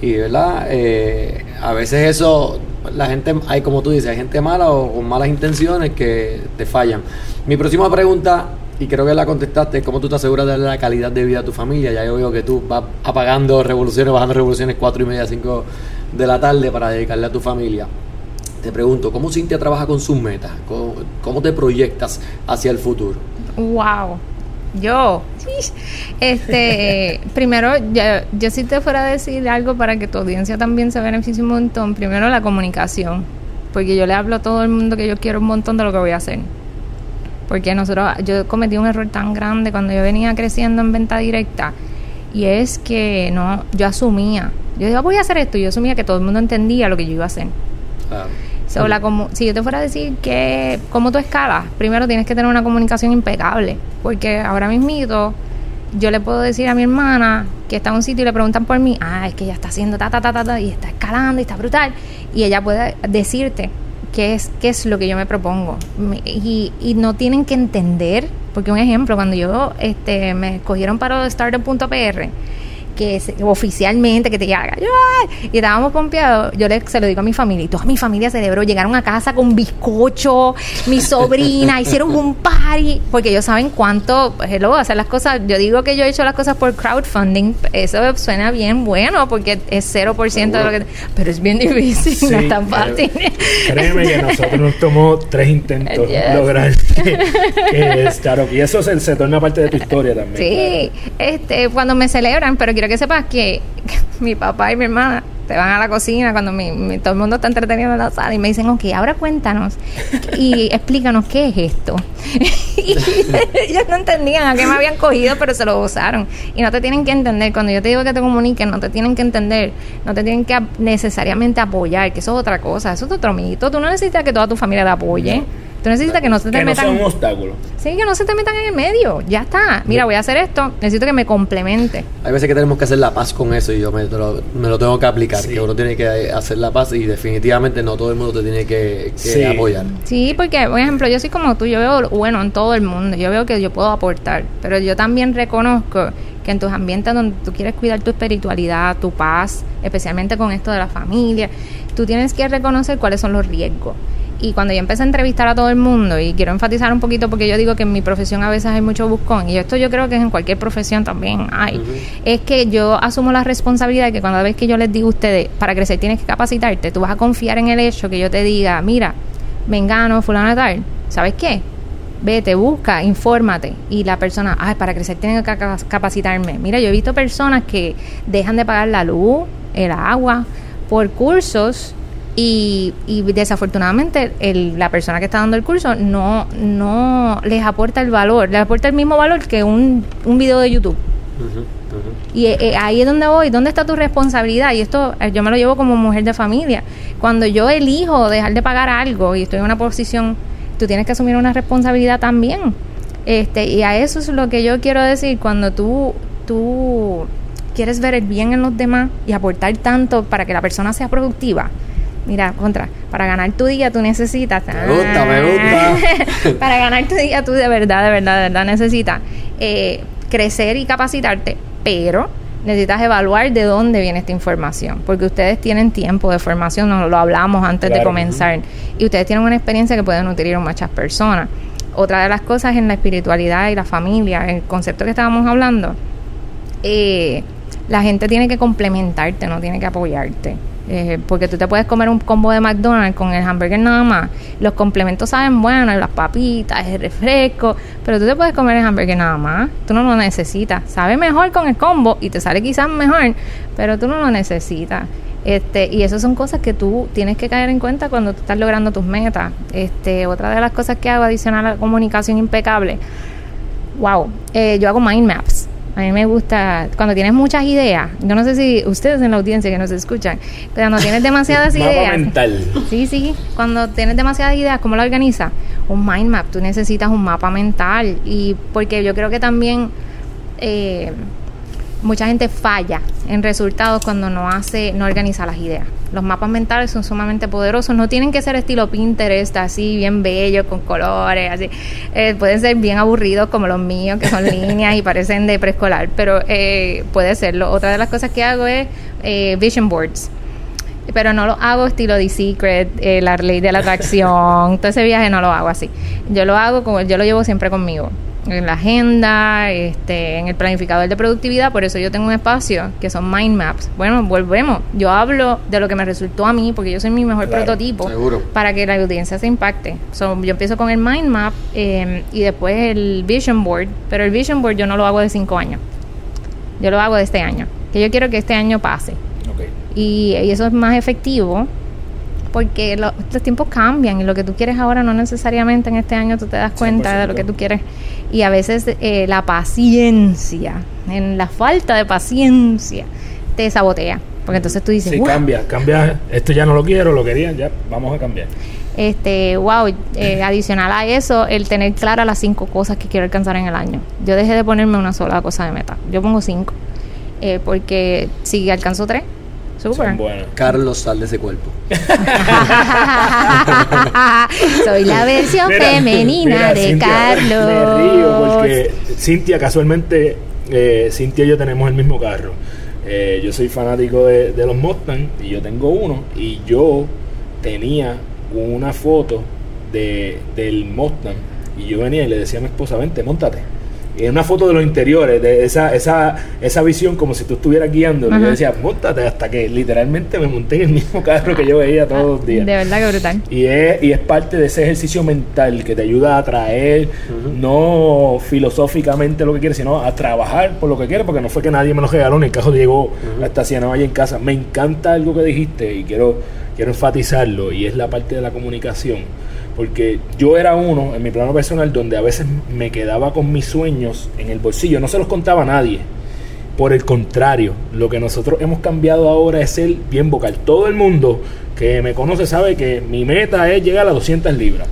y ¿verdad? Eh, a veces eso, la gente, hay como tú dices, hay gente mala o con malas intenciones que te fallan. Mi próxima pregunta, y creo que la contestaste, es cómo tú te aseguras de la calidad de vida a tu familia. Ya yo veo que tú vas apagando revoluciones, bajando revoluciones cuatro y media, cinco de la tarde para dedicarle a tu familia te pregunto, ¿cómo Cintia trabaja con sus metas? ¿Cómo, te proyectas hacia el futuro? Wow. Yo, este, <laughs> primero, yo, yo si te fuera a decir algo para que tu audiencia también se beneficie un montón, primero la comunicación, porque yo le hablo a todo el mundo que yo quiero un montón de lo que voy a hacer. Porque nosotros, yo cometí un error tan grande cuando yo venía creciendo en venta directa, y es que no, yo asumía, yo digo, voy a hacer esto, y yo asumía que todo el mundo entendía lo que yo iba a hacer. Claro como, si yo te fuera a decir que cómo tú escalas, primero tienes que tener una comunicación impecable, porque ahora mismo yo le puedo decir a mi hermana que está en un sitio y le preguntan por mí, ah, es que ella está haciendo ta, ta, ta, ta, ta y está escalando y está brutal, y ella puede decirte qué es, qué es lo que yo me propongo. Y, y no tienen que entender, porque un ejemplo, cuando yo este, me escogieron para startup.pr, que oficialmente que te haga y estábamos pompeados yo le, se lo digo a mi familia y toda mi familia celebró llegaron a casa con bizcocho mi sobrina <laughs> hicieron un party porque ellos saben cuánto hello hacer las cosas yo digo que yo he hecho las cosas por crowdfunding eso suena bien bueno porque es 0% de lo que pero es bien difícil no es tan fácil. créeme que nosotros nos tomó tres intentos lograr <laughs> que, claro y eso se, se torna parte de tu historia también sí este cuando me celebran pero quiero que sepas que <laughs> mi papá y mi hermana te van a la cocina cuando mi, todo el mundo está entretenido en la sala y me dicen, ok, ahora cuéntanos <laughs> y explícanos qué es esto. <laughs> y ellos no entendían a qué me habían cogido, pero se lo gozaron. Y no te tienen que entender, cuando yo te digo que te comuniquen, no te tienen que entender, no te tienen que necesariamente apoyar, que eso es otra cosa, eso es otro mito. Tú no necesitas que toda tu familia te apoye. Tú necesitas que no se te metan. No sea un obstáculo. Sí, que no se te metan en el medio. Ya está. Mira, voy a hacer esto. Necesito que me complemente. Hay veces que tenemos que hacer la paz con eso y yo me lo, tengo que aplicar. Que uno tiene que hacer la paz y definitivamente no todo el mundo te tiene que, apoyar. Sí, porque, por ejemplo, yo soy como tú. Yo veo bueno en todo el mundo. Yo veo que yo puedo aportar. Pero yo también reconozco que en tus ambientes donde tú quieres cuidar tu espiritualidad, tu paz, especialmente con esto de la familia, tú tienes que reconocer cuáles son los riesgos. Y cuando yo empecé a entrevistar a todo el mundo, y quiero enfatizar un poquito porque yo digo que en mi profesión a veces hay mucho buscón, y esto yo creo que en cualquier profesión también hay, es que yo asumo la responsabilidad de que cuando vez que yo les digo a ustedes, para crecer tienes que capacitarte, tú vas a confiar en el hecho que yo te diga, mira, vengano, fulano tal, ¿sabes qué? Vete, busca, infórmate. Y la persona, ay, para crecer tengo que capacitarme. Mira, yo he visto personas que dejan de pagar la luz, el agua, por cursos y, y desafortunadamente el, la persona que está dando el curso no, no les aporta el valor, les aporta el mismo valor que un, un video de YouTube. Y eh, eh, ahí es donde voy, ¿dónde está tu responsabilidad? Y esto eh, yo me lo llevo como mujer de familia. Cuando yo elijo dejar de pagar algo y estoy en una posición, tú tienes que asumir una responsabilidad también. Este, y a eso es lo que yo quiero decir, cuando tú, tú quieres ver el bien en los demás y aportar tanto para que la persona sea productiva, Mira, contra, para ganar tu día tú necesitas. Me gusta, me gusta. <laughs> para ganar tu día tú de verdad, de verdad, de verdad necesitas eh, crecer y capacitarte, pero necesitas evaluar de dónde viene esta información, porque ustedes tienen tiempo de formación, nos lo hablamos antes de comenzar, y ustedes tienen una experiencia que puede nutrir a muchas personas. Otra de las cosas en la espiritualidad y la familia, el concepto que estábamos hablando, eh, la gente tiene que complementarte, no tiene que apoyarte. Eh, porque tú te puedes comer un combo de McDonald's con el hamburger nada más. Los complementos saben buenos, las papitas, el refresco, pero tú te puedes comer el hamburger nada más. Tú no lo necesitas. Sabe mejor con el combo y te sale quizás mejor, pero tú no lo necesitas. Este, y esas son cosas que tú tienes que caer en cuenta cuando tú estás logrando tus metas. Este, otra de las cosas que hago adicional a la comunicación impecable, wow, eh, yo hago mind maps. A mí me gusta, cuando tienes muchas ideas, yo no sé si ustedes en la audiencia que nos escuchan, cuando tienes demasiadas <laughs> ideas. mental. Sí, sí, cuando tienes demasiadas ideas, ¿cómo lo organizas? Un mind map, tú necesitas un mapa mental. Y porque yo creo que también eh, mucha gente falla en resultados cuando no hace, no organiza las ideas. Los mapas mentales son sumamente poderosos, no tienen que ser estilo Pinterest, así bien bello, con colores, así. Eh, pueden ser bien aburridos como los míos, que son <laughs> líneas y parecen de preescolar, pero eh, puede serlo. Otra de las cosas que hago es eh, vision boards pero no lo hago estilo The Secret, la ley de la atracción, <laughs> todo ese viaje no lo hago así. Yo lo hago como yo lo llevo siempre conmigo en la agenda, este, en el planificador de productividad, por eso yo tengo un espacio que son mind maps. Bueno, volvemos. Yo hablo de lo que me resultó a mí, porque yo soy mi mejor prototipo, para que la audiencia se impacte. yo empiezo con el mind map em, y después el vision board, pero el vision board yo no lo hago de cinco años. Yo lo hago de este año, que yo quiero que este año pase. Y, y eso es más efectivo porque los tiempos cambian y lo que tú quieres ahora no necesariamente en este año tú te das cuenta de lo que tú quieres. Y a veces eh, la paciencia, en la falta de paciencia, te sabotea. Porque entonces tú dices, sí, cambia, cambia, esto ya no lo quiero, lo quería, ya vamos a cambiar. Este, wow, eh, <laughs> adicional a eso, el tener claras las cinco cosas que quiero alcanzar en el año. Yo dejé de ponerme una sola cosa de meta, yo pongo cinco. Eh, porque si alcanzo tres, Carlos, sal de ese cuerpo. <laughs> Soy la versión femenina de Carlos. Me río porque Cintia, casualmente, eh, Cintia y yo tenemos el mismo carro. Eh, yo soy fanático de, los Mustang y yo tengo uno. Y yo tenía una foto de, del Mustang. Y yo venía y le decía a mi esposa: Vente, montate en una foto de los interiores, de esa, esa, esa visión como si tú estuvieras guiando. Y yo decía, montate, hasta que literalmente me monté en el mismo carro que yo veía todos los días. De verdad que brutal. Y es, y es parte de ese ejercicio mental que te ayuda a atraer, no filosóficamente lo que quieres, sino a trabajar por lo que quieres, porque no fue que nadie me lo regaló, ni el carro llegó hasta -huh. allá en casa. Me encanta algo que dijiste y quiero, quiero enfatizarlo, y es la parte de la comunicación porque yo era uno en mi plano personal donde a veces me quedaba con mis sueños en el bolsillo, no se los contaba a nadie. Por el contrario, lo que nosotros hemos cambiado ahora es ser bien vocal. Todo el mundo que me conoce sabe que mi meta es llegar a 200 libras.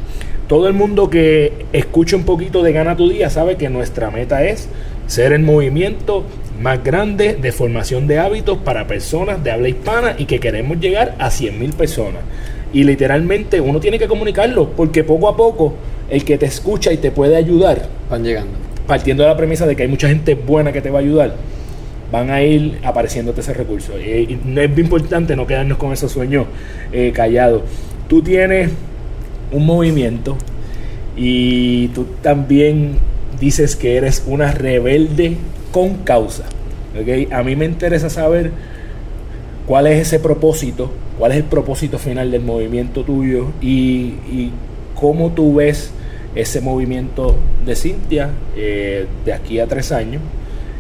Todo el mundo que escucha un poquito de Gana tu Día sabe que nuestra meta es ser el movimiento más grande de formación de hábitos para personas de habla hispana y que queremos llegar a 100 mil personas. Y literalmente uno tiene que comunicarlo, porque poco a poco el que te escucha y te puede ayudar van llegando. partiendo de la premisa de que hay mucha gente buena que te va a ayudar, van a ir apareciéndote ese recurso. Eh, y no es importante no quedarnos con esos sueños eh, callados. Tú tienes un movimiento y tú también dices que eres una rebelde con causa. ¿ok? A mí me interesa saber cuál es ese propósito, cuál es el propósito final del movimiento tuyo y, y cómo tú ves ese movimiento de Cintia eh, de aquí a tres años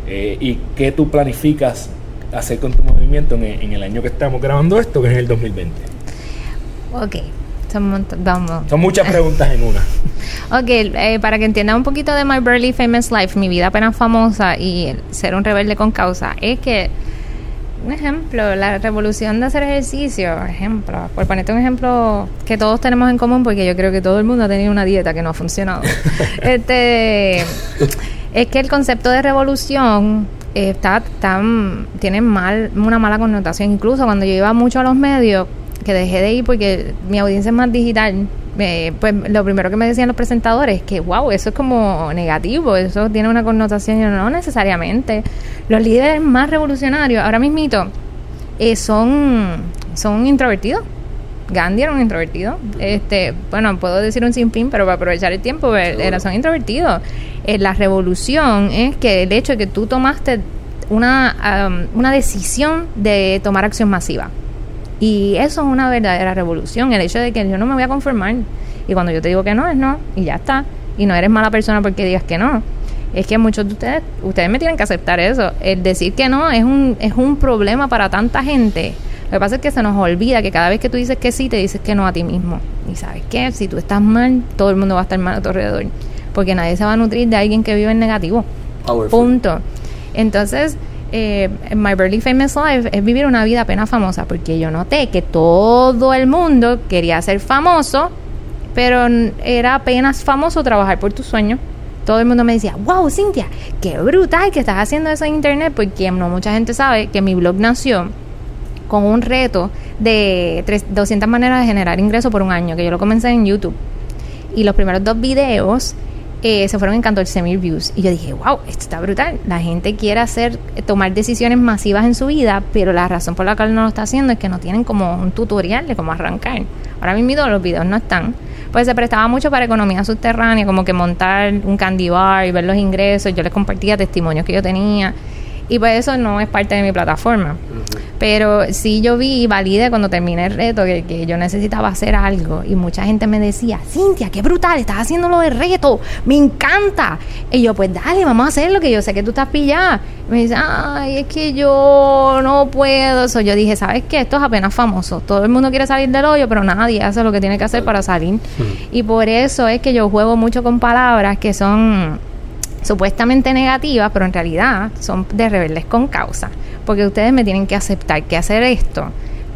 eh, y qué tú planificas hacer con tu movimiento en, en el año que estamos grabando esto, que es el 2020. Ok, son, vamos. Son muchas preguntas en una. <laughs> Ok, eh, para que entiendan un poquito de My Barely Famous Life, mi vida apenas famosa y ser un rebelde con causa, es que, un ejemplo, la revolución de hacer ejercicio, ejemplo, por ponerte un ejemplo que todos tenemos en común, porque yo creo que todo el mundo ha tenido una dieta que no ha funcionado. <laughs> este, es que el concepto de revolución eh, está tan, tiene mal, una mala connotación. Incluso cuando yo iba mucho a los medios, que dejé de ir porque mi audiencia es más digital, eh, pues lo primero que me decían los presentadores es que, wow, eso es como negativo, eso tiene una connotación, no necesariamente. Los líderes más revolucionarios, ahora mismito, eh, son, son introvertidos. Gandhi era un introvertido. Este, bueno, puedo decir un sinfín, pero para aprovechar el tiempo, pues, era, son introvertidos. Eh, la revolución es que el hecho de que tú tomaste una, um, una decisión de tomar acción masiva. Y eso es una verdadera revolución, el hecho de que yo no me voy a conformar. Y cuando yo te digo que no, es no, y ya está. Y no eres mala persona porque digas que no. Es que muchos de ustedes, ustedes me tienen que aceptar eso. El decir que no es un, es un problema para tanta gente. Lo que pasa es que se nos olvida que cada vez que tú dices que sí, te dices que no a ti mismo. Y sabes qué, si tú estás mal, todo el mundo va a estar mal a tu alrededor. Porque nadie se va a nutrir de alguien que vive en negativo. Powerful. Punto. Entonces, eh, My Barely Famous Life es vivir una vida apenas famosa, porque yo noté que todo el mundo quería ser famoso, pero era apenas famoso trabajar por tu sueño. Todo el mundo me decía, wow, Cintia, qué brutal que estás haciendo eso en internet, porque no mucha gente sabe que mi blog nació con un reto de tres- 200 maneras de generar ingresos por un año, que yo lo comencé en YouTube. Y los primeros dos videos eh, se fueron en 14 mil views. Y yo dije, wow, esto está brutal. La gente quiere hacer, eh, tomar decisiones masivas en su vida, pero la razón por la cual no lo está haciendo es que no tienen como un tutorial de cómo arrancar. Ahora mismo los videos no están. Pues se prestaba mucho para economía subterránea, como que montar un candy bar y ver los ingresos. Yo les compartía testimonios que yo tenía. Y pues eso no es parte de mi plataforma. Pero sí yo vi y validé cuando terminé el reto que, que yo necesitaba hacer algo. Y mucha gente me decía, Cintia, qué brutal, estás haciendo lo del reto, me encanta. Y yo, pues dale, vamos a hacerlo, que yo sé que tú estás pillada. Y me dice, ay, es que yo no puedo. So, yo dije, ¿sabes qué? Esto es apenas famoso. Todo el mundo quiere salir del hoyo, pero nadie hace lo que tiene que hacer para salir. Y por eso es que yo juego mucho con palabras que son supuestamente negativas, pero en realidad son de rebeldes con causa. Porque ustedes me tienen que aceptar que hacer esto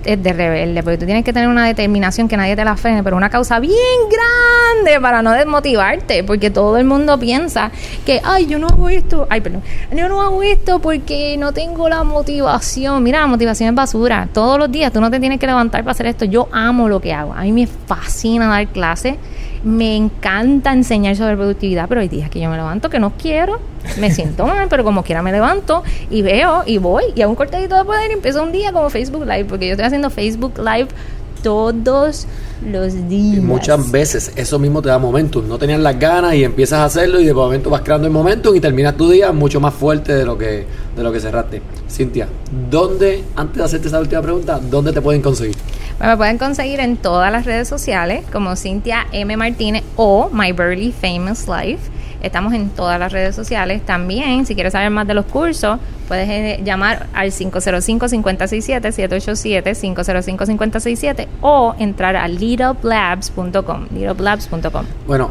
es de rebelde, porque tú tienes que tener una determinación que nadie te la frene, pero una causa bien grande para no desmotivarte, porque todo el mundo piensa que, ay, yo no hago esto, ay, perdón, yo no hago esto porque no tengo la motivación. Mira, la motivación es basura. Todos los días tú no te tienes que levantar para hacer esto. Yo amo lo que hago. A mí me fascina dar clases. Me encanta enseñar sobre productividad, pero hay días que yo me levanto que no quiero, me siento mal, pero como quiera me levanto y veo y voy y hago un cortadito de poder empiezo un día como Facebook Live, porque yo estoy haciendo Facebook Live todos los días. Y muchas veces eso mismo te da momentum. No tenías las ganas y empiezas a hacerlo y de momento vas creando el momentum y terminas tu día mucho más fuerte de lo que, de lo que cerraste. Cintia, ¿dónde, antes de hacerte esa última pregunta, dónde te pueden conseguir? Me pueden conseguir en todas las redes sociales como Cintia M. Martínez o My Burly Famous Life. Estamos en todas las redes sociales. También, si quieres saber más de los cursos, puedes eh, llamar al 505-567, 787-505-567 o entrar a littleblabs.com, littleblabs.com. Bueno,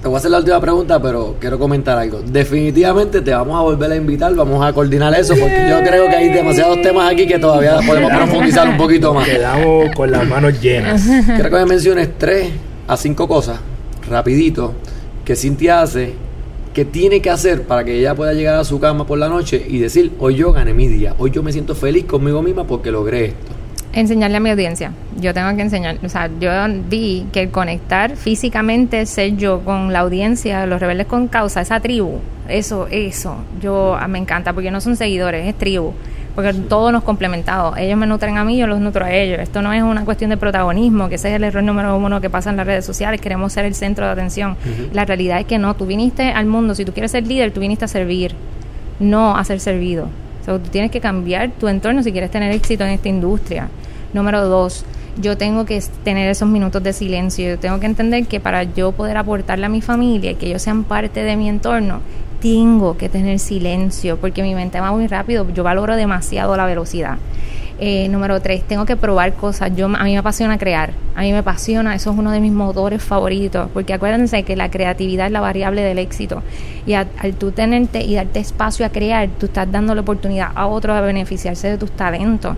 te voy a hacer la última pregunta, pero quiero comentar algo. Definitivamente te vamos a volver a invitar, vamos a coordinar eso, porque yo creo que hay demasiados temas aquí que todavía podemos profundizar un poquito más. Quedamos con las manos llenas. Quiero que me menciones tres a cinco cosas, rapidito, que Cintia hace, que tiene que hacer para que ella pueda llegar a su cama por la noche y decir, hoy yo gané mi día, hoy yo me siento feliz conmigo misma porque logré esto. Enseñarle a mi audiencia. Yo tengo que enseñar, o sea, yo vi que el conectar físicamente, ser yo con la audiencia, los rebeldes con causa, esa tribu, eso, eso, yo ah, me encanta porque no son seguidores, es tribu. Porque todos nos complementamos. Ellos me nutren a mí, yo los nutro a ellos. Esto no es una cuestión de protagonismo, que ese es el error número uno que pasa en las redes sociales. Queremos ser el centro de atención. La realidad es que no. Tú viniste al mundo, si tú quieres ser líder, tú viniste a servir, no a ser servido. Tú tienes que cambiar tu entorno si quieres tener éxito en esta industria. Número dos, yo tengo que tener esos minutos de silencio. Yo tengo que entender que para yo poder aportarle a mi familia y que ellos sean parte de mi entorno, tengo que tener silencio porque mi mente va muy rápido. Yo valoro demasiado la velocidad. Eh, número tres, tengo que probar cosas. Yo, a mí me apasiona crear. A mí me apasiona. Eso es uno de mis motores favoritos. Porque acuérdense que la creatividad es la variable del éxito. Y al tú tenerte y darte espacio a crear, tú estás dando la oportunidad a otros a beneficiarse de tus talentos.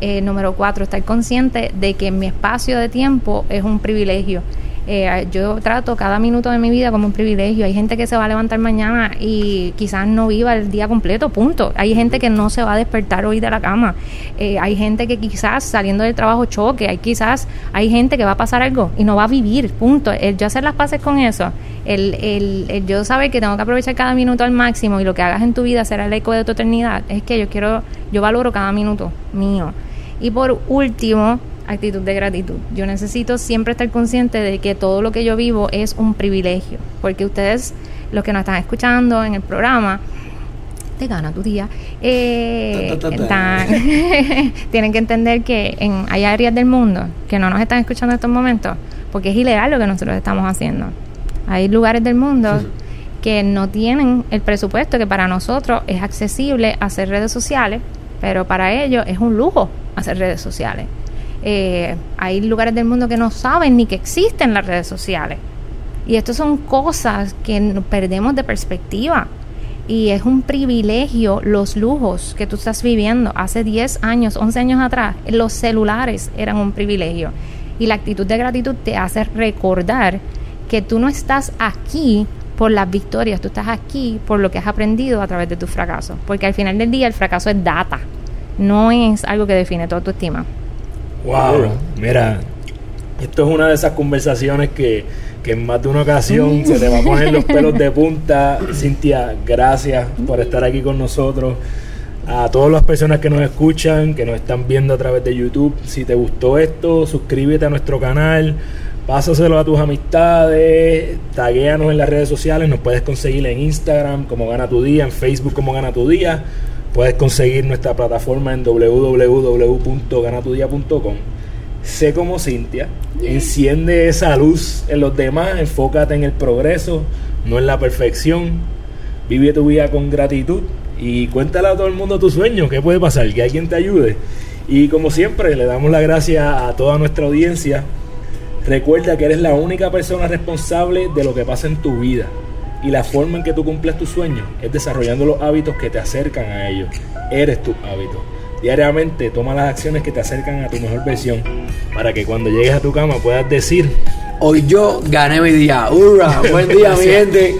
Eh, número cuatro, estar consciente de que mi espacio de tiempo es un privilegio. Eh, yo trato cada minuto de mi vida como un privilegio. Hay gente que se va a levantar mañana y quizás no viva el día completo, punto. Hay gente que no se va a despertar hoy de la cama. Eh, hay gente que quizás saliendo del trabajo choque. Hay quizás hay gente que va a pasar algo y no va a vivir, punto. El yo hacer las paces con eso, el, el, el yo saber que tengo que aprovechar cada minuto al máximo y lo que hagas en tu vida será el eco de tu eternidad, es que yo quiero, yo valoro cada minuto mío. Y por último, actitud de gratitud. Yo necesito siempre estar consciente de que todo lo que yo vivo es un privilegio, porque ustedes, los que nos están escuchando en el programa, te gana tu día, eh, <laughs> tienen que entender que en, hay áreas del mundo que no nos están escuchando en estos momentos, porque es ilegal lo que nosotros estamos haciendo. Hay lugares del mundo que no tienen el presupuesto que para nosotros es accesible hacer redes sociales, pero para ellos es un lujo hacer redes sociales. Eh, hay lugares del mundo que no saben ni que existen las redes sociales. Y esto son cosas que perdemos de perspectiva. Y es un privilegio los lujos que tú estás viviendo. Hace 10 años, 11 años atrás, los celulares eran un privilegio. Y la actitud de gratitud te hace recordar que tú no estás aquí por las victorias, tú estás aquí por lo que has aprendido a través de tus fracasos. Porque al final del día el fracaso es data no es algo que define toda tu estima. Wow, mira, esto es una de esas conversaciones que, que en más de una ocasión se te va a poner los pelos de punta. Cintia, gracias por estar aquí con nosotros. A todas las personas que nos escuchan, que nos están viendo a través de YouTube, si te gustó esto, suscríbete a nuestro canal, pásaselo a tus amistades, taguéanos en las redes sociales, nos puedes conseguir en Instagram como Gana Tu Día, en Facebook como Gana Tu Día Puedes conseguir nuestra plataforma en www.ganatudia.com. Sé como Cintia, enciende esa luz en los demás, enfócate en el progreso, no en la perfección. Vive tu vida con gratitud y cuéntale a todo el mundo tus sueños, qué puede pasar, que alguien te ayude. Y como siempre, le damos la gracia a toda nuestra audiencia. Recuerda que eres la única persona responsable de lo que pasa en tu vida. Y la forma en que tú cumples tus sueños es desarrollando los hábitos que te acercan a ellos. Eres tu hábito. Diariamente toma las acciones que te acercan a tu mejor versión para que cuando llegues a tu cama puedas decir Hoy yo gané mi día. ¡Hurra! <laughs> Buen día, mi gente.